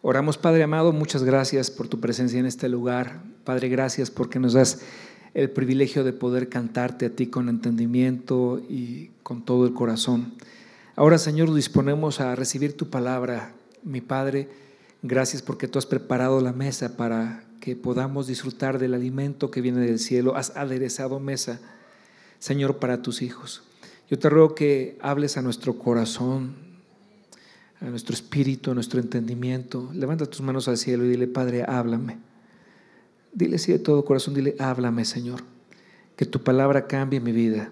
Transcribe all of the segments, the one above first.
Oramos, Padre amado, muchas gracias por tu presencia en este lugar. Padre, gracias porque nos das el privilegio de poder cantarte a ti con entendimiento y con todo el corazón. Ahora, Señor, disponemos a recibir tu palabra. Mi Padre, gracias porque tú has preparado la mesa para que podamos disfrutar del alimento que viene del cielo. Has aderezado mesa, Señor, para tus hijos. Yo te ruego que hables a nuestro corazón, a nuestro espíritu, a nuestro entendimiento. Levanta tus manos al cielo y dile, Padre, háblame. Dile así de todo corazón, dile, háblame, Señor. Que tu palabra cambie mi vida.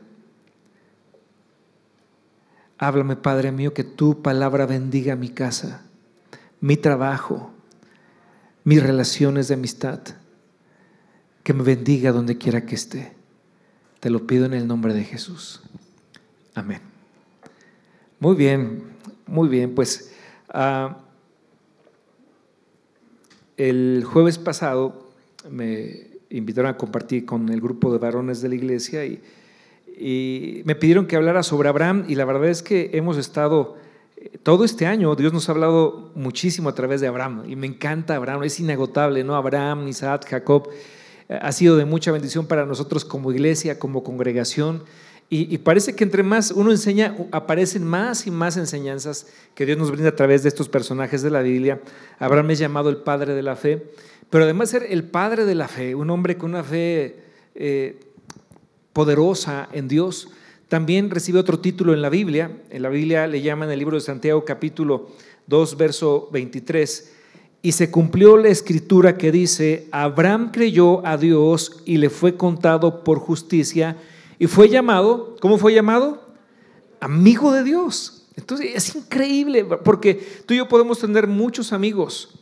Háblame, Padre mío, que tu palabra bendiga mi casa, mi trabajo, mis relaciones de amistad. Que me bendiga donde quiera que esté. Te lo pido en el nombre de Jesús. Amén. Muy bien. Muy bien, pues ah, el jueves pasado me invitaron a compartir con el grupo de varones de la iglesia y, me pidieron que hablara sobre Abraham y la verdad es que hemos estado todo este año, Dios nos ha hablado muchísimo a través de Abraham y me encanta Abraham, es inagotable, ¿no? Abraham, Isaac, Jacob, eh, ha sido de mucha bendición para nosotros como iglesia, como congregación. Y, parece que entre más uno enseña, aparecen más y más enseñanzas que Dios nos brinda a través de estos personajes de la Biblia. Abraham es llamado el padre de la fe, pero además ser el padre de la fe, un hombre con una fe eh, poderosa en Dios, también recibe otro título en la Biblia. En la Biblia le llaman el libro de Santiago capítulo 2, verso 23. Y se cumplió la escritura que dice, Abraham creyó a Dios y le fue contado por justicia y fue llamado, ¿cómo fue llamado? Amigo de Dios. Entonces es increíble porque tú y yo podemos tener muchos amigos.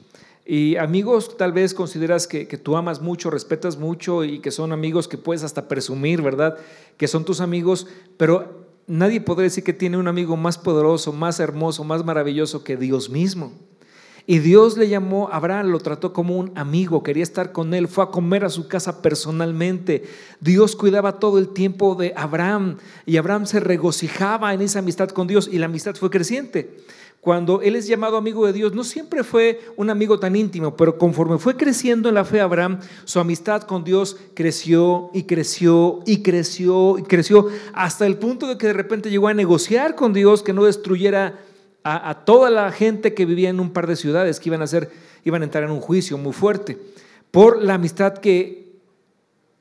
Y amigos tal vez consideras que, tú amas mucho, respetas mucho y que son amigos que puedes hasta presumir, ¿verdad? Que son tus amigos, pero nadie podría decir que tiene un amigo más poderoso, más hermoso, más maravilloso que Dios mismo. Y Dios le llamó a Abraham, lo trató como un amigo, quería estar con él, fue a comer a su casa personalmente. Dios cuidaba todo el tiempo de Abraham y Abraham se regocijaba en esa amistad con Dios y la amistad fue creciente. Cuando él es llamado amigo de Dios, no siempre fue un amigo tan íntimo, pero conforme fue creciendo en la fe Abraham, su amistad con Dios creció y creció y creció y creció hasta el punto de que de repente llegó a negociar con Dios que no destruyera a, toda la gente que vivía en un par de ciudades que iban a, hacer, iban a entrar en un juicio muy fuerte por la amistad que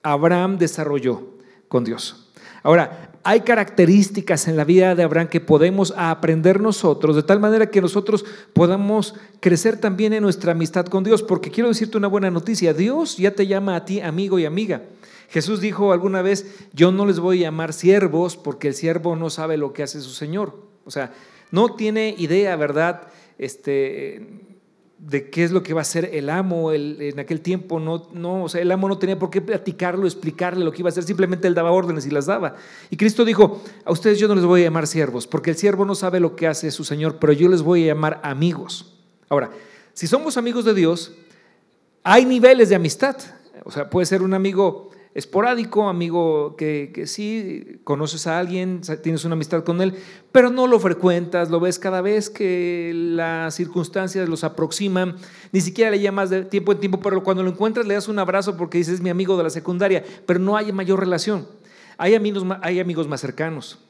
Abraham desarrolló con Dios. Ahora, hay características en la vida de Abraham que podemos aprender nosotros, de tal manera que nosotros podamos crecer también en nuestra amistad con Dios, porque quiero decirte una buena noticia, Dios ya te llama a ti amigo y amiga. Jesús dijo alguna vez, yo no les voy a llamar siervos porque el siervo no sabe lo que hace su Señor. O sea, no tiene idea, ¿verdad? Este, de qué es lo que va a hacer el amo en aquel tiempo. No, no, o sea, el amo no tenía por qué platicarlo, explicarle lo que iba a hacer, simplemente él daba órdenes y las daba. Y Cristo dijo, a ustedes yo no les voy a llamar siervos, porque el siervo no sabe lo que hace su Señor, pero yo les voy a llamar amigos. Ahora, si somos amigos de Dios, hay niveles de amistad. O sea, puede ser un amigo esporádico, amigo que, que, sí, conoces a alguien, tienes una amistad con él, pero no lo frecuentas, lo ves cada vez que las circunstancias los aproximan, ni siquiera le llamas de tiempo en tiempo, pero cuando lo encuentras le das un abrazo porque dices mi amigo de la secundaria, pero no hay mayor relación. Hay amigos, hay amigos más cercanos.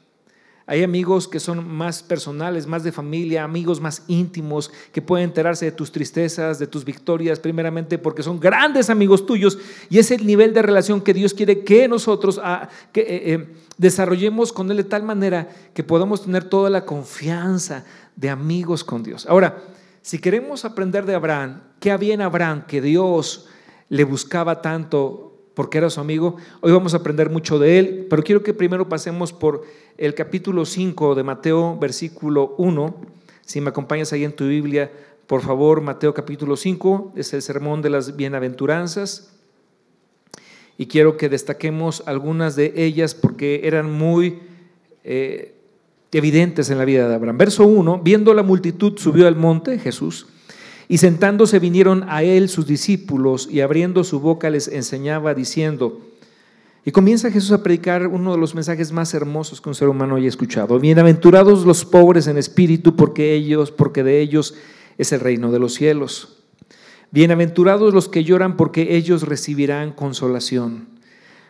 Hay amigos que son más personales, más de familia, amigos más íntimos, que pueden enterarse de tus tristezas, de tus victorias, primeramente porque son grandes amigos tuyos y es el nivel de relación que Dios quiere que nosotros ah, eh, eh, desarrollemos con Él de tal manera que podamos tener toda la confianza de amigos con Dios. Ahora, si queremos aprender de Abraham, ¿qué había en Abraham que Dios le buscaba tanto porque era su amigo. Hoy vamos a aprender mucho de él, pero quiero que primero pasemos por el capítulo 5 de Mateo, versículo 1. Si me acompañas ahí en tu Biblia, por favor, Mateo capítulo 5, es el sermón de las bienaventuranzas. Y quiero que destaquemos algunas de ellas porque eran muy eh, evidentes en la vida de Abraham. Verso 1, viendo la multitud, subió al monte Jesús y sentándose vinieron a él sus discípulos y abriendo su boca les enseñaba diciendo, y comienza Jesús a predicar uno de los mensajes más hermosos que un ser humano haya escuchado. Bienaventurados los pobres en espíritu, porque ellos, porque de ellos es el reino de los cielos. Bienaventurados los que lloran porque ellos recibirán consolación.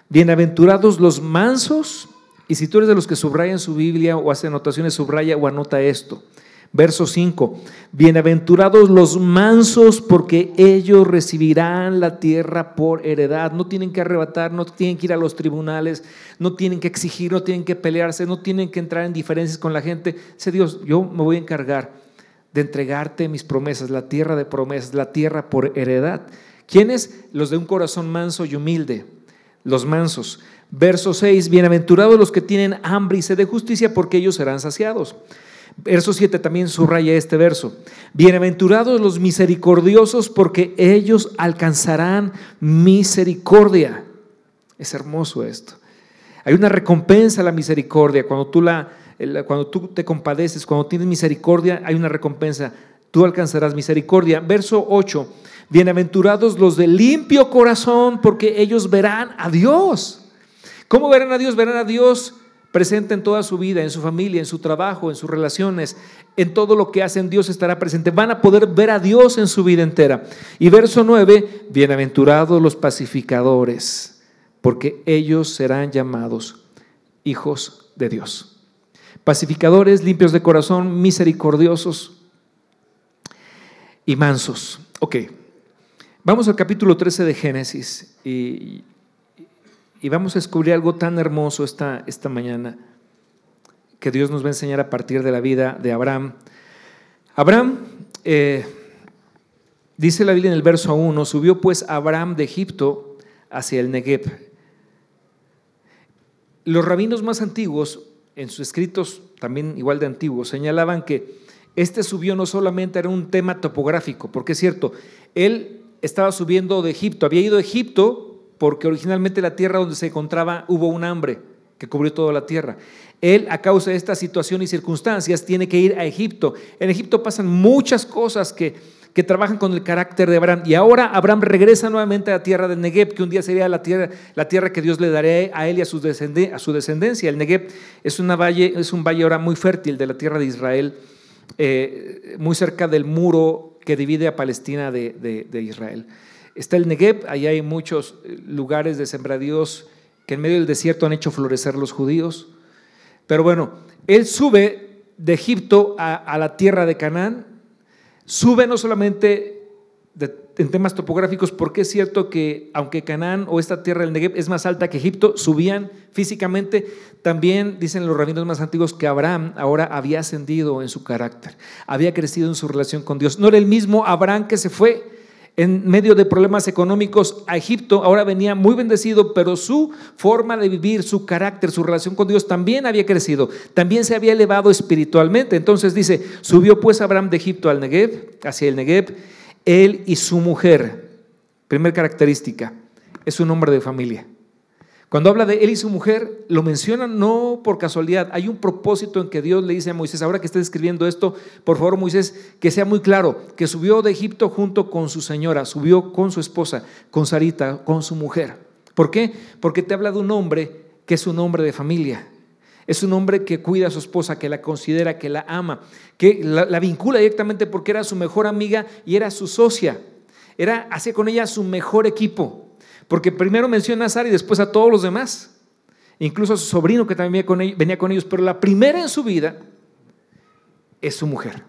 Bienaventurados los mansos, y si tú eres de los que subrayan su Biblia o hace anotaciones, subraya o anota esto. Verso 5, bienaventurados los mansos porque ellos recibirán la tierra por heredad. No tienen que arrebatar, no tienen que ir a los tribunales, no tienen que exigir, no tienen que pelearse, no tienen que entrar en diferencias con la gente. Dice Dios, yo me voy a encargar de entregarte mis promesas, la tierra de promesas, la tierra por heredad. ¿Quiénes? Los de un corazón manso y humilde, los mansos. Verso 6, bienaventurados los que tienen hambre y sed de justicia porque ellos serán saciados. Verso 7 también subraya este verso. Bienaventurados los misericordiosos porque ellos alcanzarán misericordia. Es hermoso esto. Hay una recompensa a la misericordia. Cuando tú, la, cuando tú te compadeces, cuando tienes misericordia, hay una recompensa. Tú alcanzarás misericordia. Verso 8. Bienaventurados los de limpio corazón porque ellos verán a Dios. ¿Cómo verán a Dios? Verán a Dios presente en toda su vida, en su familia, en su trabajo, en sus relaciones, en todo lo que hacen, Dios estará presente. Van a poder ver a Dios en su vida entera. Y verso 9, bienaventurados los pacificadores, porque ellos serán llamados hijos de Dios. Pacificadores, limpios de corazón, misericordiosos y mansos. Ok, vamos al capítulo 13 de Génesis y y vamos a descubrir algo tan hermoso esta, esta mañana que Dios nos va a enseñar a partir de la vida de Abraham. Abraham, eh, dice la Biblia en el verso 1, subió pues Abraham de Egipto hacia el Negev. Los rabinos más antiguos, en sus escritos también igual de antiguos, señalaban que este subió no solamente era un tema topográfico, porque es cierto, él estaba subiendo de Egipto, había ido a Egipto porque originalmente la tierra donde se encontraba hubo un hambre que cubrió toda la tierra. Él, a causa de esta situación y circunstancias, tiene que ir a Egipto. En Egipto pasan muchas cosas que, que trabajan con el carácter de Abraham. Y ahora Abraham regresa nuevamente a la tierra de Negev, que un día sería la tierra, la tierra que Dios le daría a él y a su, a su descendencia. El Negev es, una valle, es un valle ahora muy fértil de la tierra de Israel, eh, muy cerca del muro que divide a Palestina de, de Israel. Está el Negev, ahí hay muchos eh, lugares de sembradíos que en medio del desierto han hecho florecer los judíos. Pero bueno, él sube de Egipto a, la tierra de Canaán, sube no solamente en temas topográficos, porque es cierto que aunque Canaán o esta tierra del Negev es más alta que Egipto, subían físicamente, también dicen los rabinos más antiguos que Abraham ahora había ascendido en su carácter, había crecido en su relación con Dios. No era el mismo Abraham que se fue en medio de problemas económicos a Egipto, ahora venía muy bendecido, pero su forma de vivir, su carácter, su relación con Dios también había crecido, también se había elevado espiritualmente. Entonces dice, subió pues Abraham de Egipto al Negev, hacia el Negev, él y su mujer. Primera característica, es un hombre de familia. Cuando habla de él y su mujer, lo menciona no por casualidad. Hay un propósito en que Dios le dice a Moisés, ahora que estés escribiendo esto, por favor Moisés, que sea muy claro, que subió de Egipto junto con su señora, subió con su esposa, con Sarita, con su mujer. ¿Por qué? Porque te habla de un hombre que es un hombre de familia. Es un hombre que cuida a su esposa, que la considera, que la ama, que la, la vincula directamente porque era su mejor amiga y era su socia. Era, hacía con ella su mejor equipo. Porque primero menciona a Sara y después a todos los demás. Incluso a su sobrino que también venía con ellos. Pero la primera en su vida es su mujer.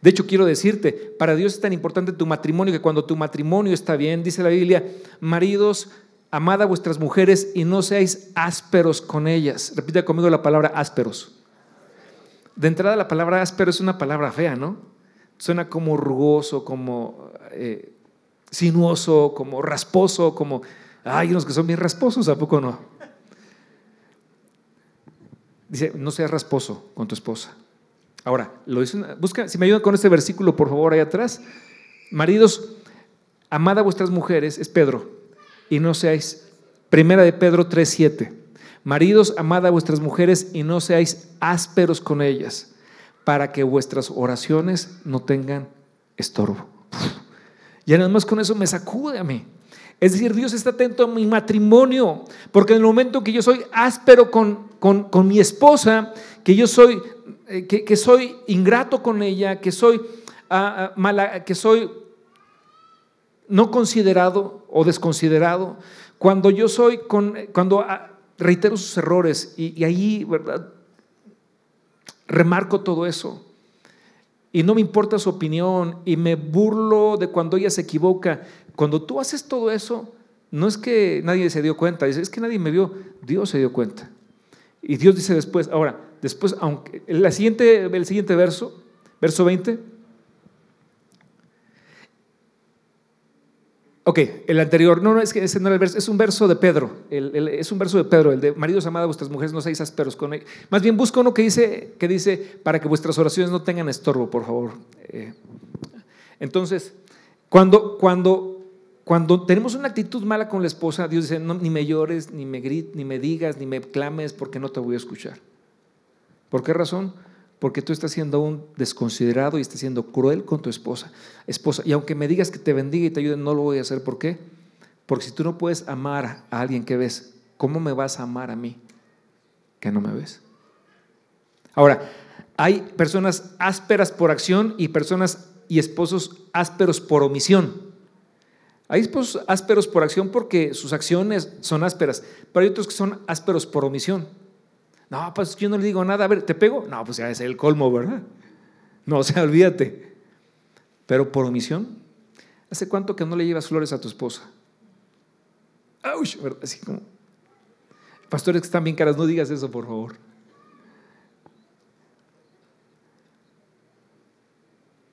De hecho, quiero decirte, para Dios es tan importante tu matrimonio que cuando tu matrimonio está bien, dice la Biblia, maridos, amad a vuestras mujeres y no seáis ásperos con ellas. Repite conmigo la palabra ásperos. De entrada, la palabra áspero es una palabra fea, ¿no? Suena como rugoso, como eh, sinuoso, como rasposo, como, hay unos que son bien rasposos, ¿a poco no? Dice, no seas rasposo con tu esposa. Ahora, lo dice, busca, si me ayudan con este versículo, por favor, ahí atrás. Maridos, amad a vuestras mujeres, es Pedro, y no seáis, primera de Pedro 3.7. Maridos, amad a vuestras mujeres y no seáis ásperos con ellas, para que vuestras oraciones no tengan estorbo. Y nada más con eso me sacude a mí. Es decir, Dios está atento a mi matrimonio, porque en el momento que yo soy áspero con, con, mi esposa, que yo soy, eh, que, soy ingrato con ella, que soy ah, mala, que soy no considerado o desconsiderado, cuando yo soy, con, cuando ah, reitero sus errores y, y ahí, ¿verdad? Remarco todo eso y no me importa su opinión y me burlo de cuando ella se equivoca. Cuando tú haces todo eso, no es que nadie se dio cuenta, es que nadie me vio, Dios se dio cuenta. Y Dios dice después, ahora, después, aunque el siguiente, el siguiente verso, verso 20, Ok, el anterior, no, no, es que ese no era el verso, es un verso de Pedro, es un verso de Pedro, el de maridos amados, vuestras mujeres no seáis ásperos con él. Más bien busca uno que dice, que dice, para que vuestras oraciones no tengan estorbo, por favor. Eh, entonces, cuando, cuando, cuando tenemos una actitud mala con la esposa, Dios dice, ni me llores, ni me grites, ni me digas, ni me clames, porque no te voy a escuchar. ¿Por qué razón? Porque tú estás siendo un desconsiderado y estás siendo cruel con tu esposa. esposa. Y aunque me digas que te bendiga y te ayude, no lo voy a hacer. ¿Por qué? Porque si tú no puedes amar a alguien que ves, ¿cómo me vas a amar a mí que no me ves? Ahora, hay personas ásperas por acción y personas y esposos ásperos por omisión. Hay esposos ásperos por acción porque sus acciones son ásperas, pero hay otros que son ásperos por omisión. No, pues yo no le digo nada, a ver, ¿te pego? No, pues ya es el colmo, ¿verdad? No, o sea, olvídate. Pero por omisión, ¿hace cuánto que no le llevas flores a tu esposa? ¡Auch! Así como. Pastores que están bien caras, no digas eso, por favor.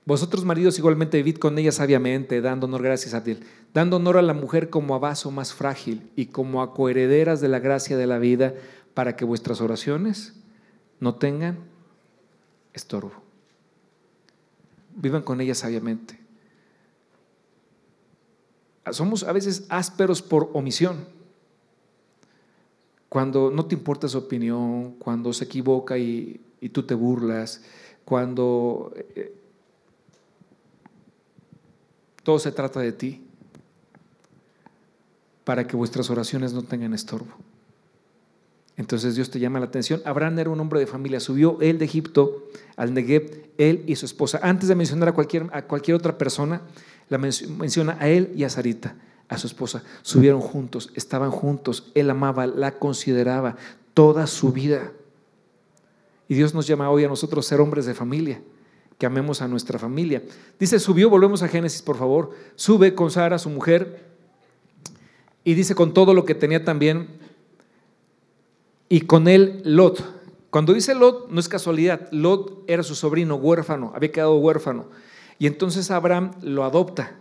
Vosotros, maridos, igualmente vivid con ella sabiamente, dando honor gracias a Dios, dando honor a la mujer como a vaso más frágil y como a coherederas de la gracia de la vida para que vuestras oraciones no tengan estorbo. Vivan con ella sabiamente. Somos a veces ásperos por omisión. Cuando no te importa su opinión, cuando se equivoca y, tú te burlas, cuando eh, todo se trata de ti, para que vuestras oraciones no tengan estorbo. Entonces Dios te llama la atención. Abraham era un hombre de familia, subió él de Egipto al Negev, él y su esposa. Antes de mencionar a cualquier, a cualquier otra persona, la menciona a él y a Sarita, a su esposa. Subieron juntos, estaban juntos, él amaba, la consideraba toda su vida. Y Dios nos llama hoy a nosotros ser hombres de familia, que amemos a nuestra familia. Dice, subió, volvemos a Génesis, por favor, sube con Sara, su mujer, y dice con todo lo que tenía también y con él Lot. Cuando dice Lot, no es casualidad, Lot era su sobrino huérfano, había quedado huérfano. Y entonces Abraham lo adopta,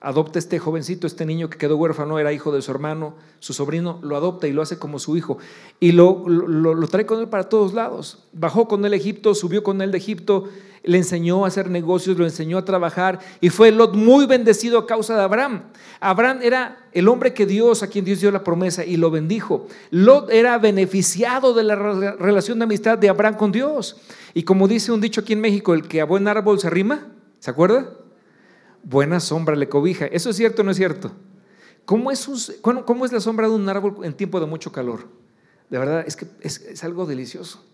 adopta este jovencito, este niño que quedó huérfano, era hijo de su hermano, su sobrino, lo adopta y lo hace como su hijo. Y lo, lo, trae con él para todos lados. Bajó con él Egipto, subió con él de Egipto, le enseñó a hacer negocios, lo enseñó a trabajar y fue Lot muy bendecido a causa de Abraham. Abraham era el hombre que Dios, a quien Dios dio la promesa y lo bendijo. Lot era beneficiado de la relación de amistad de Abraham con Dios. Y como dice un dicho aquí en México, el que a buen árbol se arrima, ¿se acuerda? Buena sombra le cobija. ¿Eso es cierto o no es cierto? ¿Cómo es, la sombra de un árbol en tiempo de mucho calor? De verdad, es que es algo delicioso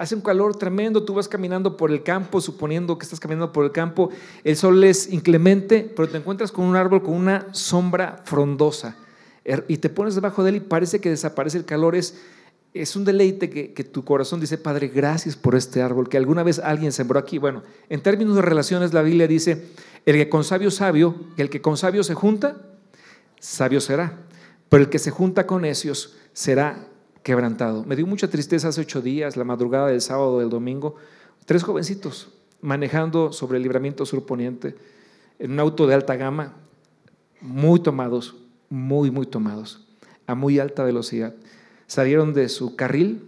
hace un calor tremendo, tú vas caminando por el campo, suponiendo que estás caminando por el campo, el sol es inclemente, pero te encuentras con un árbol con una sombra frondosa er, y te pones debajo de él y parece que desaparece el calor, es, es un deleite que, que, tu corazón dice, Padre, gracias por este árbol que alguna vez alguien sembró aquí. Bueno, en términos de relaciones, la Biblia dice, el que con sabio sabio, el que con sabio se junta, sabio será, pero el que se junta con necios será quebrantado. Me dio mucha tristeza hace ocho días, la madrugada del sábado, del domingo, tres jovencitos manejando sobre el libramiento surponiente en un auto de alta gama, muy tomados, muy, muy tomados, a muy alta velocidad. Salieron de su carril,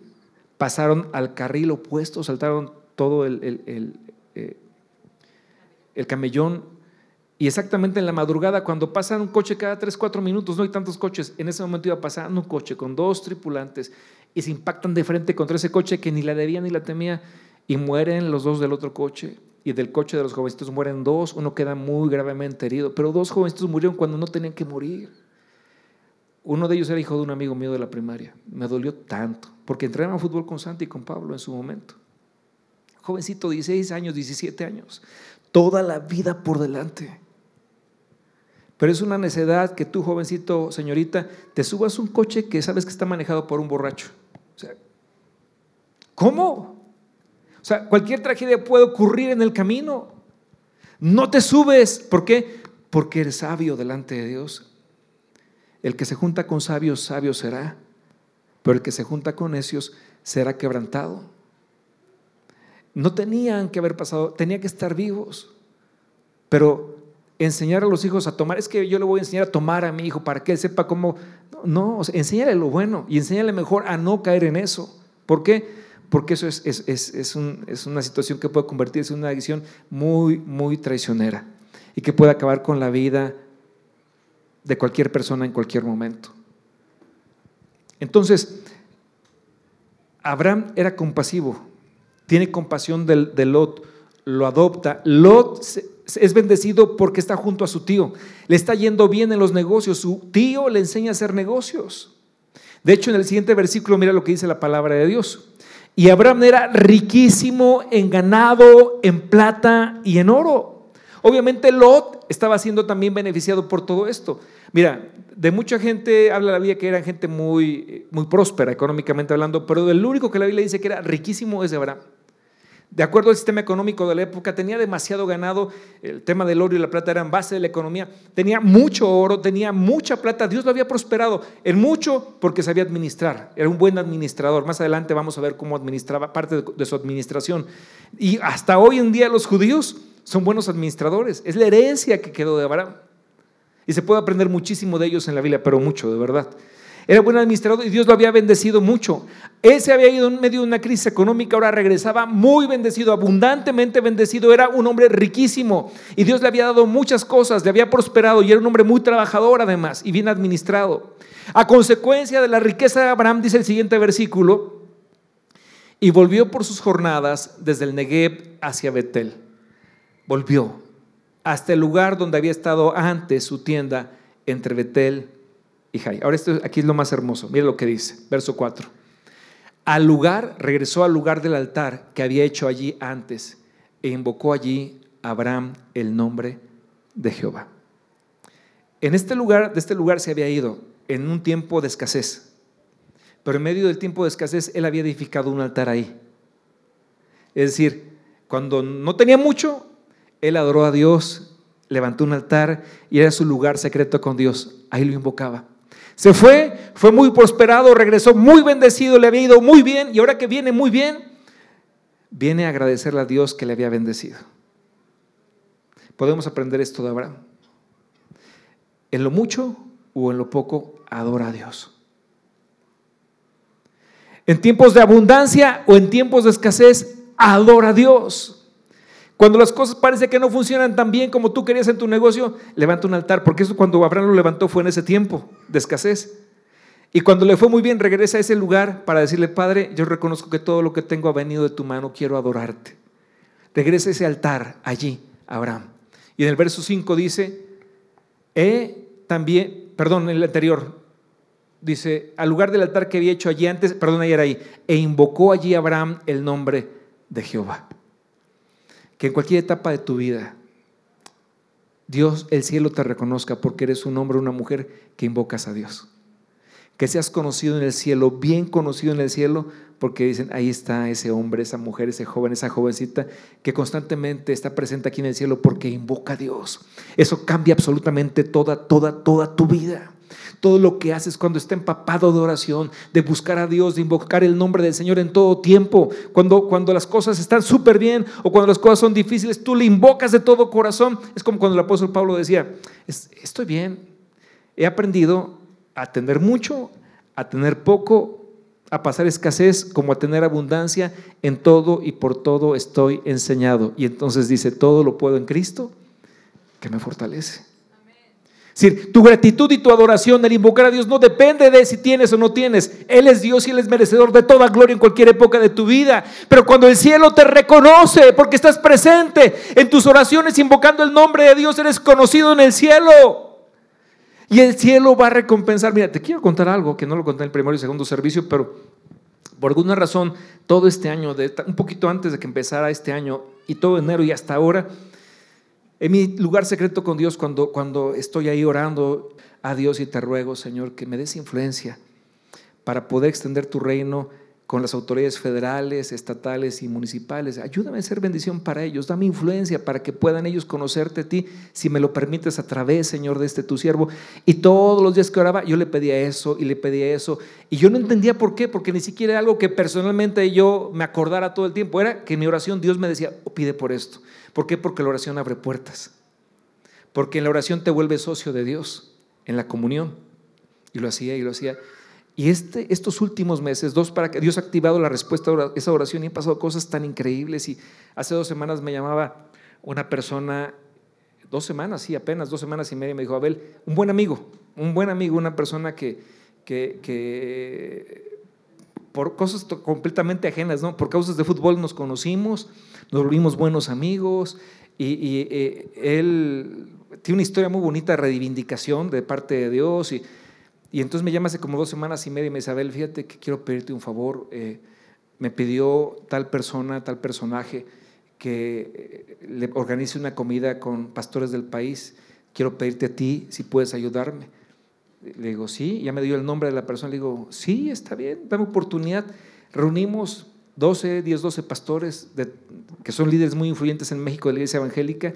pasaron al carril opuesto, saltaron todo el, el, el, eh, el camellón y exactamente en la madrugada, cuando pasa un coche cada 3, 4 minutos, no hay tantos coches, en ese momento iba pasando un coche con dos tripulantes y se impactan de frente contra ese coche que ni la debía ni la temía y mueren los dos del otro coche. Y del coche de los jovencitos mueren dos, uno queda muy gravemente herido, pero dos jovencitos murieron cuando no tenían que morir. Uno de ellos era hijo de un amigo mío de la primaria. Me dolió tanto, porque entrenaba fútbol con Santi y con Pablo en su momento. Jovencito, 16 años, 17 años toda la vida por delante. Pero es una necedad que tú, jovencito, señorita, te subas un coche que sabes que está manejado por un borracho. O sea, ¿cómo? O sea, cualquier tragedia puede ocurrir en el camino. No te subes. ¿Por qué? Porque eres sabio delante de Dios. El que se junta con sabios, sabio será. Pero el que se junta con necios será quebrantado. No tenían que haber pasado, tenía que estar vivos. Pero enseñar a los hijos a tomar, es que yo le voy a enseñar a tomar a mi hijo para que él sepa cómo. No, enséñale lo bueno y enséñale mejor a no caer en eso. ¿Por qué? Porque eso es, es, una situación que puede convertirse en una adicción muy, muy traicionera y que puede acabar con la vida de cualquier persona en cualquier momento. Entonces, Abraham era compasivo, tiene compasión de Lot, lo adopta. Lot es bendecido porque está junto a su tío. Le está yendo bien en los negocios. Su tío le enseña a hacer negocios. De hecho, en el siguiente versículo, mira lo que dice la palabra de Dios. Y Abraham era riquísimo en ganado, en plata y en oro. Obviamente Lot estaba siendo también beneficiado por todo esto. Mira, de mucha gente habla la Biblia que era gente muy, muy próspera económicamente hablando, pero el único que la Biblia dice que era riquísimo es Abraham de acuerdo al sistema económico de la época, tenía demasiado ganado, el tema del oro y la plata eran base de la economía, tenía mucho oro, tenía mucha plata, Dios lo había prosperado en mucho porque sabía administrar, era un buen administrador, más adelante vamos a ver cómo administraba parte de su administración. Y hasta hoy en día los judíos son buenos administradores, es la herencia que quedó de Abraham. Y se puede aprender muchísimo de ellos en la Biblia, pero mucho, de verdad. Era buen administrador y Dios lo había bendecido mucho. Él se había ido en medio de una crisis económica, ahora regresaba muy bendecido, abundantemente bendecido. Era un hombre riquísimo y Dios le había dado muchas cosas, le había prosperado y era un hombre muy trabajador además y bien administrado. A consecuencia de la riqueza de Abraham, dice el siguiente versículo, y volvió por sus jornadas desde el Negev hacia Betel. Volvió hasta el lugar donde había estado antes su tienda entre Betel y Jai. Ahora esto aquí es lo más hermoso. Mira lo que dice, verso 4. Al lugar, regresó al lugar del altar que había hecho allí antes e invocó allí Abraham el nombre de Jehová. En este lugar, de este lugar se había ido en un tiempo de escasez. Pero en medio del tiempo de escasez él había edificado un altar ahí. Es decir, cuando no tenía mucho, él adoró a Dios, levantó un altar y era su lugar secreto con Dios. Ahí lo invocaba. Se fue, fue muy prosperado, regresó muy bendecido, le había ido muy bien y ahora que viene muy bien, viene a agradecerle a Dios que le había bendecido. Podemos aprender esto de Abraham. En lo mucho o en lo poco, adora a Dios. En tiempos de abundancia o en tiempos de escasez, adora a Dios. Cuando las cosas parece que no funcionan tan bien como tú querías en tu negocio, levanta un altar, porque eso cuando Abraham lo levantó fue en ese tiempo de escasez. Y cuando le fue muy bien, regresa a ese lugar para decirle, Padre, yo reconozco que todo lo que tengo ha venido de tu mano, quiero adorarte. Regresa a ese altar allí, Abraham. Y en el verso 5 dice, he también, perdón, en el anterior, dice, al lugar del altar que había hecho allí antes, perdón, ahí era ahí, e invocó allí Abraham el nombre de Jehová que en cualquier etapa de tu vida, Dios, el cielo te reconozca porque eres un hombre o una mujer que invocas a Dios. Que seas conocido en el cielo, bien conocido en el cielo, porque dicen, ahí está ese hombre, esa mujer, ese joven, esa jovencita que constantemente está presente aquí en el cielo porque invoca a Dios. Eso cambia absolutamente toda, toda, toda tu vida todo lo que haces cuando está empapado de oración, de buscar a Dios, de invocar el nombre del Señor en todo tiempo, cuando, cuando las cosas están súper bien o cuando las cosas son difíciles, tú le invocas de todo corazón. Es como cuando el apóstol Pablo decía, estoy bien, he aprendido a tener mucho, a tener poco, a pasar escasez como a tener abundancia, en todo y por todo estoy enseñado. Y entonces dice, todo lo puedo en Cristo que me fortalece. Es decir, tu gratitud y tu adoración, el invocar a Dios, no depende de si tienes o no tienes. Él es Dios y Él es merecedor de toda gloria en cualquier época de tu vida. Pero cuando el cielo te reconoce porque estás presente en tus oraciones invocando el nombre de Dios, eres conocido en el cielo. Y el cielo va a recompensar. Mira, te quiero contar algo que no lo conté en el primer y segundo servicio, pero por alguna razón, todo este año, un poquito antes de que empezara este año y todo enero y hasta ahora, En mi lugar secreto con Dios, cuando, cuando estoy ahí orando a Dios y te ruego, Señor, que me des influencia para poder extender tu reino con las autoridades federales, estatales y municipales. Ayúdame a ser bendición para ellos, dame influencia para que puedan ellos conocerte a ti, si me lo permites a través, Señor, de este tu siervo. Y todos los días que oraba, yo le pedía eso y le pedía eso. Y yo no entendía por qué, porque ni siquiera era algo que personalmente yo me acordara todo el tiempo. Era que en mi oración Dios me decía, oh, pide por esto. ¿Por qué? Porque la oración abre puertas. Porque en la oración te vuelves socio de Dios, en la comunión. Y lo hacía y lo hacía. Y este, estos últimos meses, dos para que Dios ha activado la respuesta a esa oración y han pasado cosas tan increíbles. Y hace dos semanas me llamaba una persona, dos semanas, sí, apenas dos semanas y media, me dijo, Abel, un buen amigo, un buen amigo, una persona que, que, por cosas completamente ajenas, ¿no? Por causas de fútbol nos conocimos, nos volvimos buenos amigos y, eh, él tiene una historia muy bonita de reivindicación de parte de Dios y y entonces me llama hace como dos semanas y media y me dice, Abel, fíjate que quiero pedirte un favor. Eh, me pidió tal persona, tal personaje, que eh, le organice una comida con pastores del país. Quiero pedirte a ti si puedes ayudarme. Le digo, sí, ya me dio el nombre de la persona. Le digo, sí, está bien, dame oportunidad. Reunimos 12, 10, 12 pastores que son líderes muy influyentes en México de la iglesia evangélica.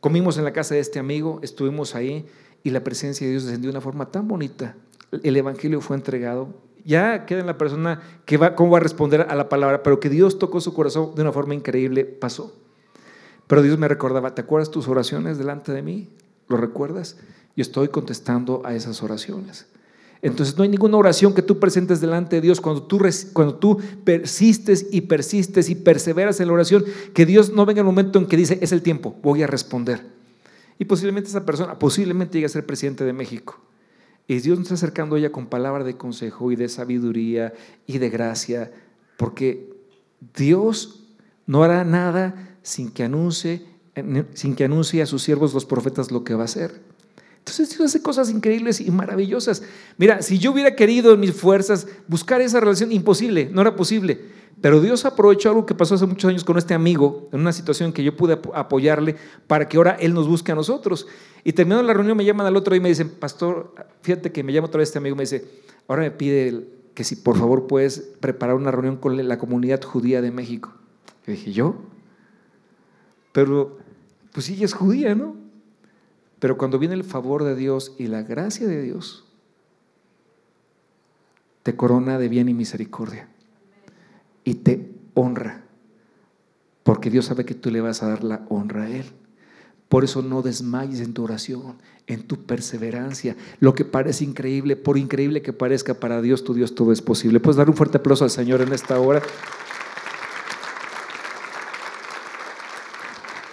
Comimos en la casa de este amigo, estuvimos ahí y la presencia de Dios descendió de una forma tan bonita. El Evangelio fue entregado. Ya queda en la persona que va, cómo va a responder a la palabra, pero que Dios tocó su corazón de una forma increíble, pasó. Pero Dios me recordaba, ¿te acuerdas tus oraciones delante de mí? ¿Lo recuerdas? Yo estoy contestando a esas oraciones. Entonces no hay ninguna oración que tú presentes delante de Dios cuando tú, cuando tú persistes y persistes y perseveras en la oración, que Dios no venga el momento en que dice, es el tiempo, voy a responder. Y posiblemente esa persona, posiblemente llegue a ser presidente de México. Y Dios nos está acercando a ella con palabra de consejo y de sabiduría y de gracia, porque Dios no hará nada sin que anuncie, sin que anuncie a sus siervos los profetas lo que va a hacer. Entonces Dios hace cosas increíbles y maravillosas. Mira, si yo hubiera querido en mis fuerzas buscar esa relación, imposible, no era posible. Pero Dios aprovechó algo que pasó hace muchos años con este amigo, en una situación que yo pude apoyarle para que ahora él nos busque a nosotros. Y terminando la reunión me llaman al otro día y me dicen, pastor, fíjate que me llama otra vez este amigo, me dice, ahora me pide que si por favor puedes preparar una reunión con la comunidad judía de México. Y dije, ¿yo? Pero, pues sí, es judía, ¿no? Pero cuando viene el favor de Dios y la gracia de Dios, te corona de bien y misericordia y te honra, porque Dios sabe que tú le vas a dar la honra a Él. Por eso no desmayes en tu oración, en tu perseverancia. Lo que parece increíble, por increíble que parezca para Dios, tu Dios todo es posible. Puedes dar un fuerte aplauso al Señor en esta hora.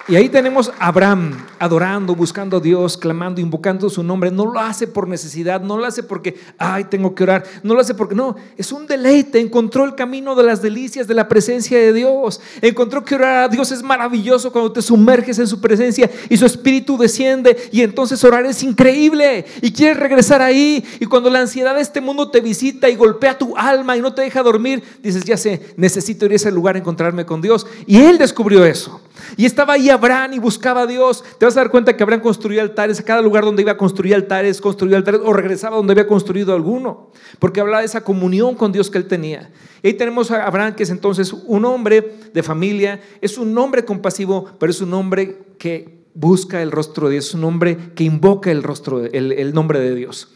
Y ahí tenemos a Abraham adorando, buscando a Dios, clamando, invocando su nombre. No lo hace por necesidad, no lo hace porque, ay, tengo que orar. No lo hace porque, no, es un deleite. Encontró el camino de las delicias de la presencia de Dios. Encontró que orar a Dios es maravilloso cuando te sumerges en su presencia y su espíritu desciende. Y entonces orar es increíble. Y quieres regresar ahí. Y cuando la ansiedad de este mundo te visita y golpea tu alma y no te deja dormir, dices, ya sé, necesito ir a ese lugar a encontrarme con Dios. Y él descubrió eso. Y estaba ahí Abraham y buscaba a Dios. Te vas a dar cuenta que Abraham construía altares. A cada lugar donde iba a construir altares, construía altares o regresaba donde había construido alguno. Porque hablaba de esa comunión con Dios que él tenía. Y ahí tenemos a Abraham, que es entonces un hombre de familia. Es un hombre compasivo, pero es un hombre que busca el rostro de Dios. Es un hombre que invoca el, rostro, el, nombre de Dios.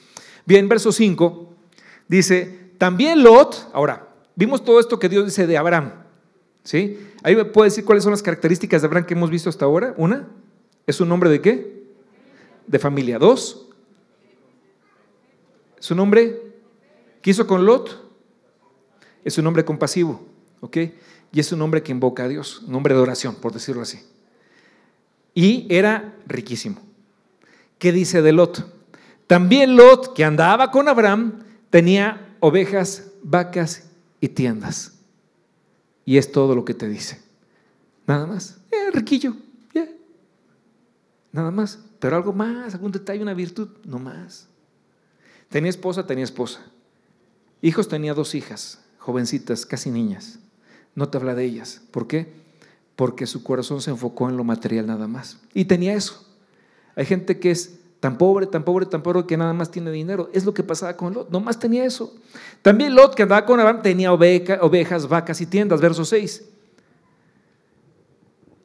Bien, verso 5 dice, también Lot, ahora, vimos todo esto que Dios dice de Abraham. ¿Sí? Ahí me puede decir cuáles son las características de Abraham que hemos visto hasta ahora. Una, ¿es un hombre de qué? De familia. Dos, ¿es un hombre que hizo con Lot? Es un hombre compasivo, ¿ok? Y es un hombre que invoca a Dios, un hombre de oración, por decirlo así. Y era riquísimo. ¿Qué dice de Lot? También Lot, que andaba con Abraham, tenía ovejas, vacas y tiendas. Y es todo lo que te dice. Nada más. Eh, riquillo. Nada más. Pero algo más, algún detalle, una virtud, no más. Tenía esposa, tenía esposa. Hijos tenía dos hijas, jovencitas, casi niñas. No te habla de ellas. ¿Por qué? porque su corazón se enfocó en lo material nada más. Y tenía eso. Hay gente que es tan pobre, tan pobre, tan pobre que nada más tiene dinero. Es lo que pasaba con Lot, nomás tenía eso. También Lot, que andaba con Abraham, tenía ovejas, vacas y tiendas, verso 6.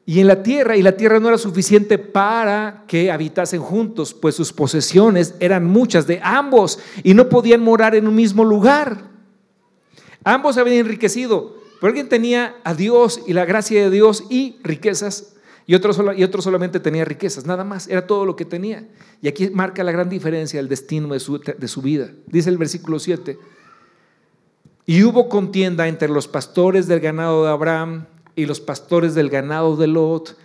Y en la tierra, y la tierra no era suficiente para que habitasen juntos, pues sus posesiones eran muchas de ambos y no podían morar en un mismo lugar. Ambos habían enriquecido, pero alguien tenía a Dios y la gracia de Dios y riquezas, y otro, otro solamente tenía riquezas, nada más, era todo lo que tenía. Y aquí marca la gran diferencia, el destino de su, de su vida. Dice el versículo 7, y hubo contienda entre los pastores del ganado de Abraham y los pastores del ganado de Lot.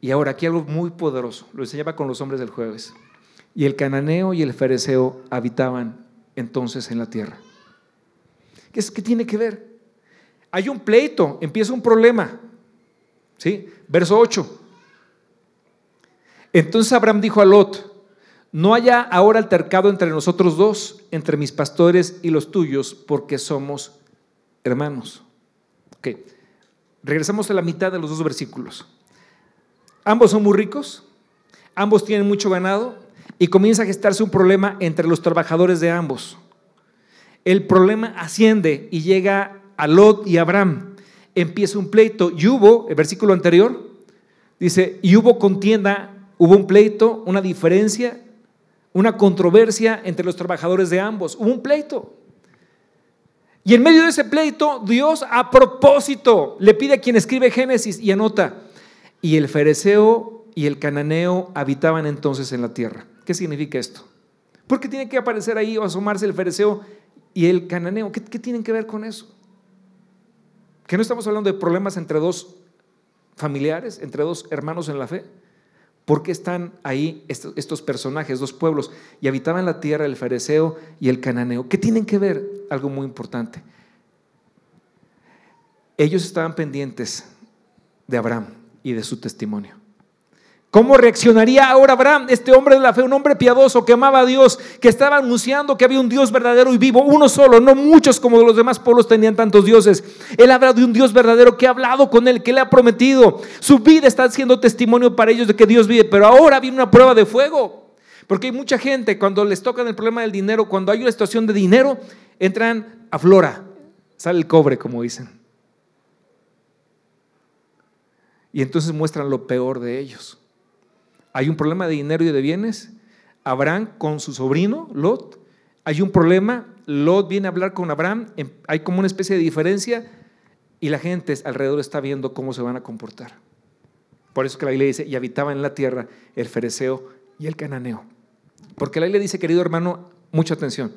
Y ahora aquí algo muy poderoso, lo enseñaba con los hombres del jueves. Y el cananeo y el fereceo habitaban entonces en la tierra. ¿Qué, es, qué tiene que ver? Hay un pleito, empieza un problema. ¿Sí? Verso 8. Entonces Abraham dijo a Lot, no haya ahora altercado entre nosotros dos, entre mis pastores y los tuyos, porque somos hermanos. Ok, regresamos a la mitad de los dos versículos. Ambos son muy ricos, ambos tienen mucho ganado y comienza a gestarse un problema entre los trabajadores de ambos. El problema asciende y llega a Lot y Abraham. Empieza un pleito y hubo, el versículo anterior, dice, y hubo contienda, hubo un pleito, una diferencia, una controversia entre los trabajadores de ambos. Hubo un pleito. Y en medio de ese pleito, Dios a propósito le pide a quien escribe Génesis y anota, y el fereceo y el cananeo habitaban entonces en la tierra. ¿Qué significa esto? ¿Por qué tiene que aparecer ahí o asomarse el fereceo y el cananeo? ¿Qué, qué tienen que ver con eso? Que no estamos hablando de problemas entre dos familiares, entre dos hermanos en la fe. ¿Por qué están ahí estos, personajes, dos pueblos? Y habitaban la tierra el fariseo y el cananeo. ¿Qué tienen que ver? Algo muy importante. Ellos estaban pendientes de Abraham y de su testimonio. ¿Cómo reaccionaría ahora Abraham, este hombre de la fe, un hombre piadoso que amaba a Dios, que estaba anunciando que había un Dios verdadero y vivo, uno solo, no muchos como los demás pueblos tenían tantos dioses? Él habla de un Dios verdadero que ha hablado con él, que le ha prometido. Su vida está siendo testimonio para ellos de que Dios vive, pero ahora viene una prueba de fuego. Porque hay mucha gente, cuando les tocan el problema del dinero, cuando hay una situación de dinero, entran a flora, sale el cobre, como dicen. Y entonces muestran lo peor de ellos hay un problema de dinero y de bienes. Abraham con su sobrino, Lot. Hay un problema. Lot viene a hablar con Abraham. Em, hay como una especie de diferencia y la gente alrededor está viendo cómo se van a comportar. Por eso que la Biblia dice, y habitaba en la tierra el fereceo y el cananeo. Porque la Biblia dice, querido hermano, mucha atención,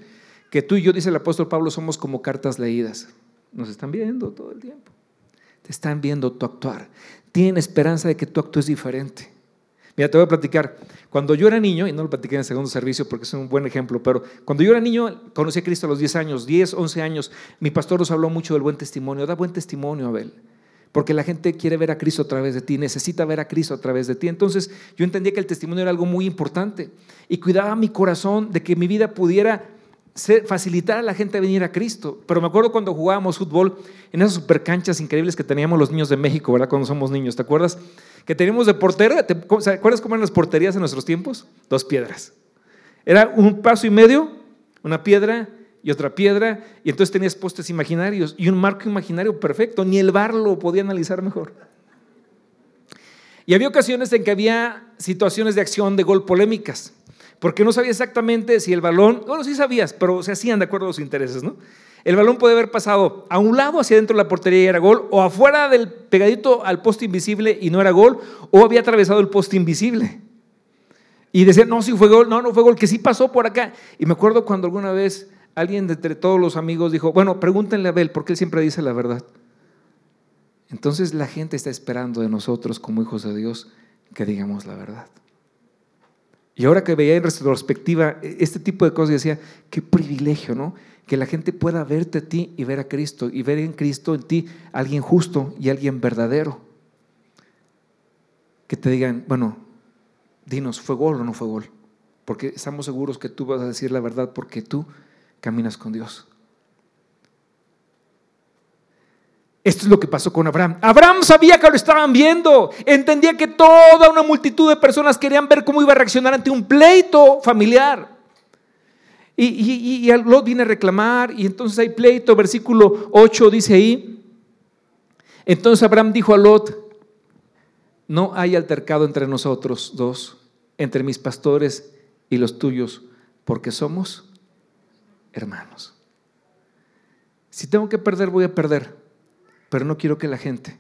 que tú y yo, dice el apóstol Pablo, somos como cartas leídas. Nos están viendo todo el tiempo. Te están viendo tu actuar. Tienen esperanza de que tu acto es diferente. Mira, te voy a platicar. Cuando yo era niño, y no lo platiqué en el segundo servicio porque es un buen ejemplo, pero cuando yo era niño, conocí a Cristo a los 10 años, 10, 11 años, mi pastor nos habló mucho del buen testimonio. Da buen testimonio, Abel. Porque la gente quiere ver a Cristo a través de ti, necesita ver a Cristo a través de ti. Entonces yo entendía que el testimonio era algo muy importante y cuidaba mi corazón de que mi vida pudiera facilitar a la gente a venir a Cristo. Pero me acuerdo cuando jugábamos fútbol en esas supercanchas increíbles que teníamos los niños de México, ¿verdad? Cuando somos niños, ¿te acuerdas? Que teníamos de portera, ¿te acuerdas cómo eran las porterías en nuestros tiempos? Dos piedras. Era un paso y medio, una piedra y otra piedra, y entonces tenías postes imaginarios y un marco imaginario perfecto, ni el bar lo podía analizar mejor. Y había ocasiones en que había situaciones de acción de gol polémicas porque no sabía exactamente si el balón, bueno, sí sabías, pero se hacían de acuerdo a los intereses, ¿no? El balón puede haber pasado a un lado hacia dentro de la portería y era gol, o afuera del pegadito al poste invisible y no era gol, o había atravesado el poste invisible. Y decía, no, sí fue gol, no, no fue gol, que sí pasó por acá. Y me acuerdo cuando alguna vez alguien de entre todos los amigos dijo, bueno, pregúntenle a Abel, porque él siempre dice la verdad. Entonces la gente está esperando de nosotros como hijos de Dios que digamos la verdad. Y ahora que veía en retrospectiva e, este tipo de cosas, decía, qué privilegio, ¿no? Que la gente pueda verte a ti y ver a Cristo, y ver en Cristo en ti alguien justo y alguien verdadero. Que te digan, bueno, dinos, ¿fue gol o no fue gol? Porque estamos seguros que tú vas a decir la verdad porque tú caminas con Dios. Esto es lo que pasó con Abraham. Abraham sabía que lo estaban viendo, entendía que toda una multitud de personas querían ver cómo iba a reaccionar ante un pleito familiar. Y, y, Lot viene a reclamar y entonces hay pleito, versículo 8 dice ahí. Entonces Abraham dijo a Lot, no hay altercado entre nosotros dos, entre mis pastores y los tuyos, porque somos hermanos. Si tengo que perder, voy a perder, pero no quiero que la gente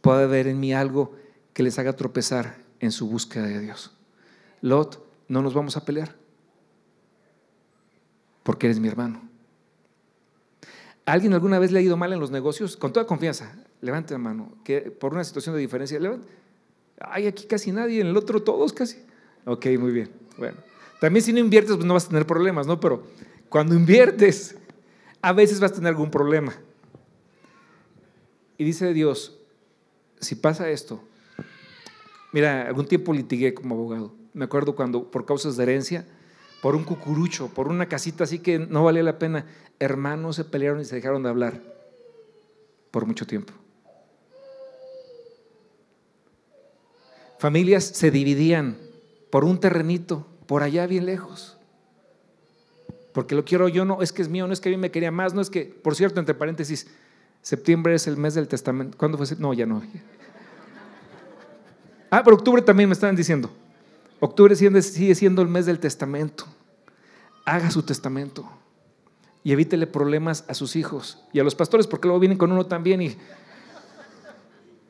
pueda ver en mí algo que les haga tropezar en su búsqueda de Dios. Lot, no nos vamos a pelear, porque eres mi hermano. ¿Alguien alguna vez le ha ido mal en los negocios? Con toda confianza, levante la mano, que por una situación de diferencia, levante. Hay aquí casi nadie, en el otro todos casi. Ok, muy bien. Bueno, también si no inviertes, pues no vas a tener problemas, ¿no? Pero cuando inviertes, a veces vas a tener algún problema. Y dice Dios, si pasa esto, mira, algún tiempo litigué como abogado. Me acuerdo cuando por causas de herencia, por un cucurucho, por una casita así que no valía la pena, hermanos se pelearon y se dejaron de hablar por mucho tiempo. Familias se dividían por un terrenito, por allá bien lejos. Porque lo quiero yo, no, es que es mío, no es que a mí me quería más, no es que, por cierto, entre paréntesis, septiembre es el mes del testamento. ¿Cuándo fue? No, ya no. Ah, pero octubre también me estaban diciendo. Octubre sigue siendo el mes del testamento. Haga su testamento y evítele problemas a sus hijos y a los pastores, porque luego vienen con uno también y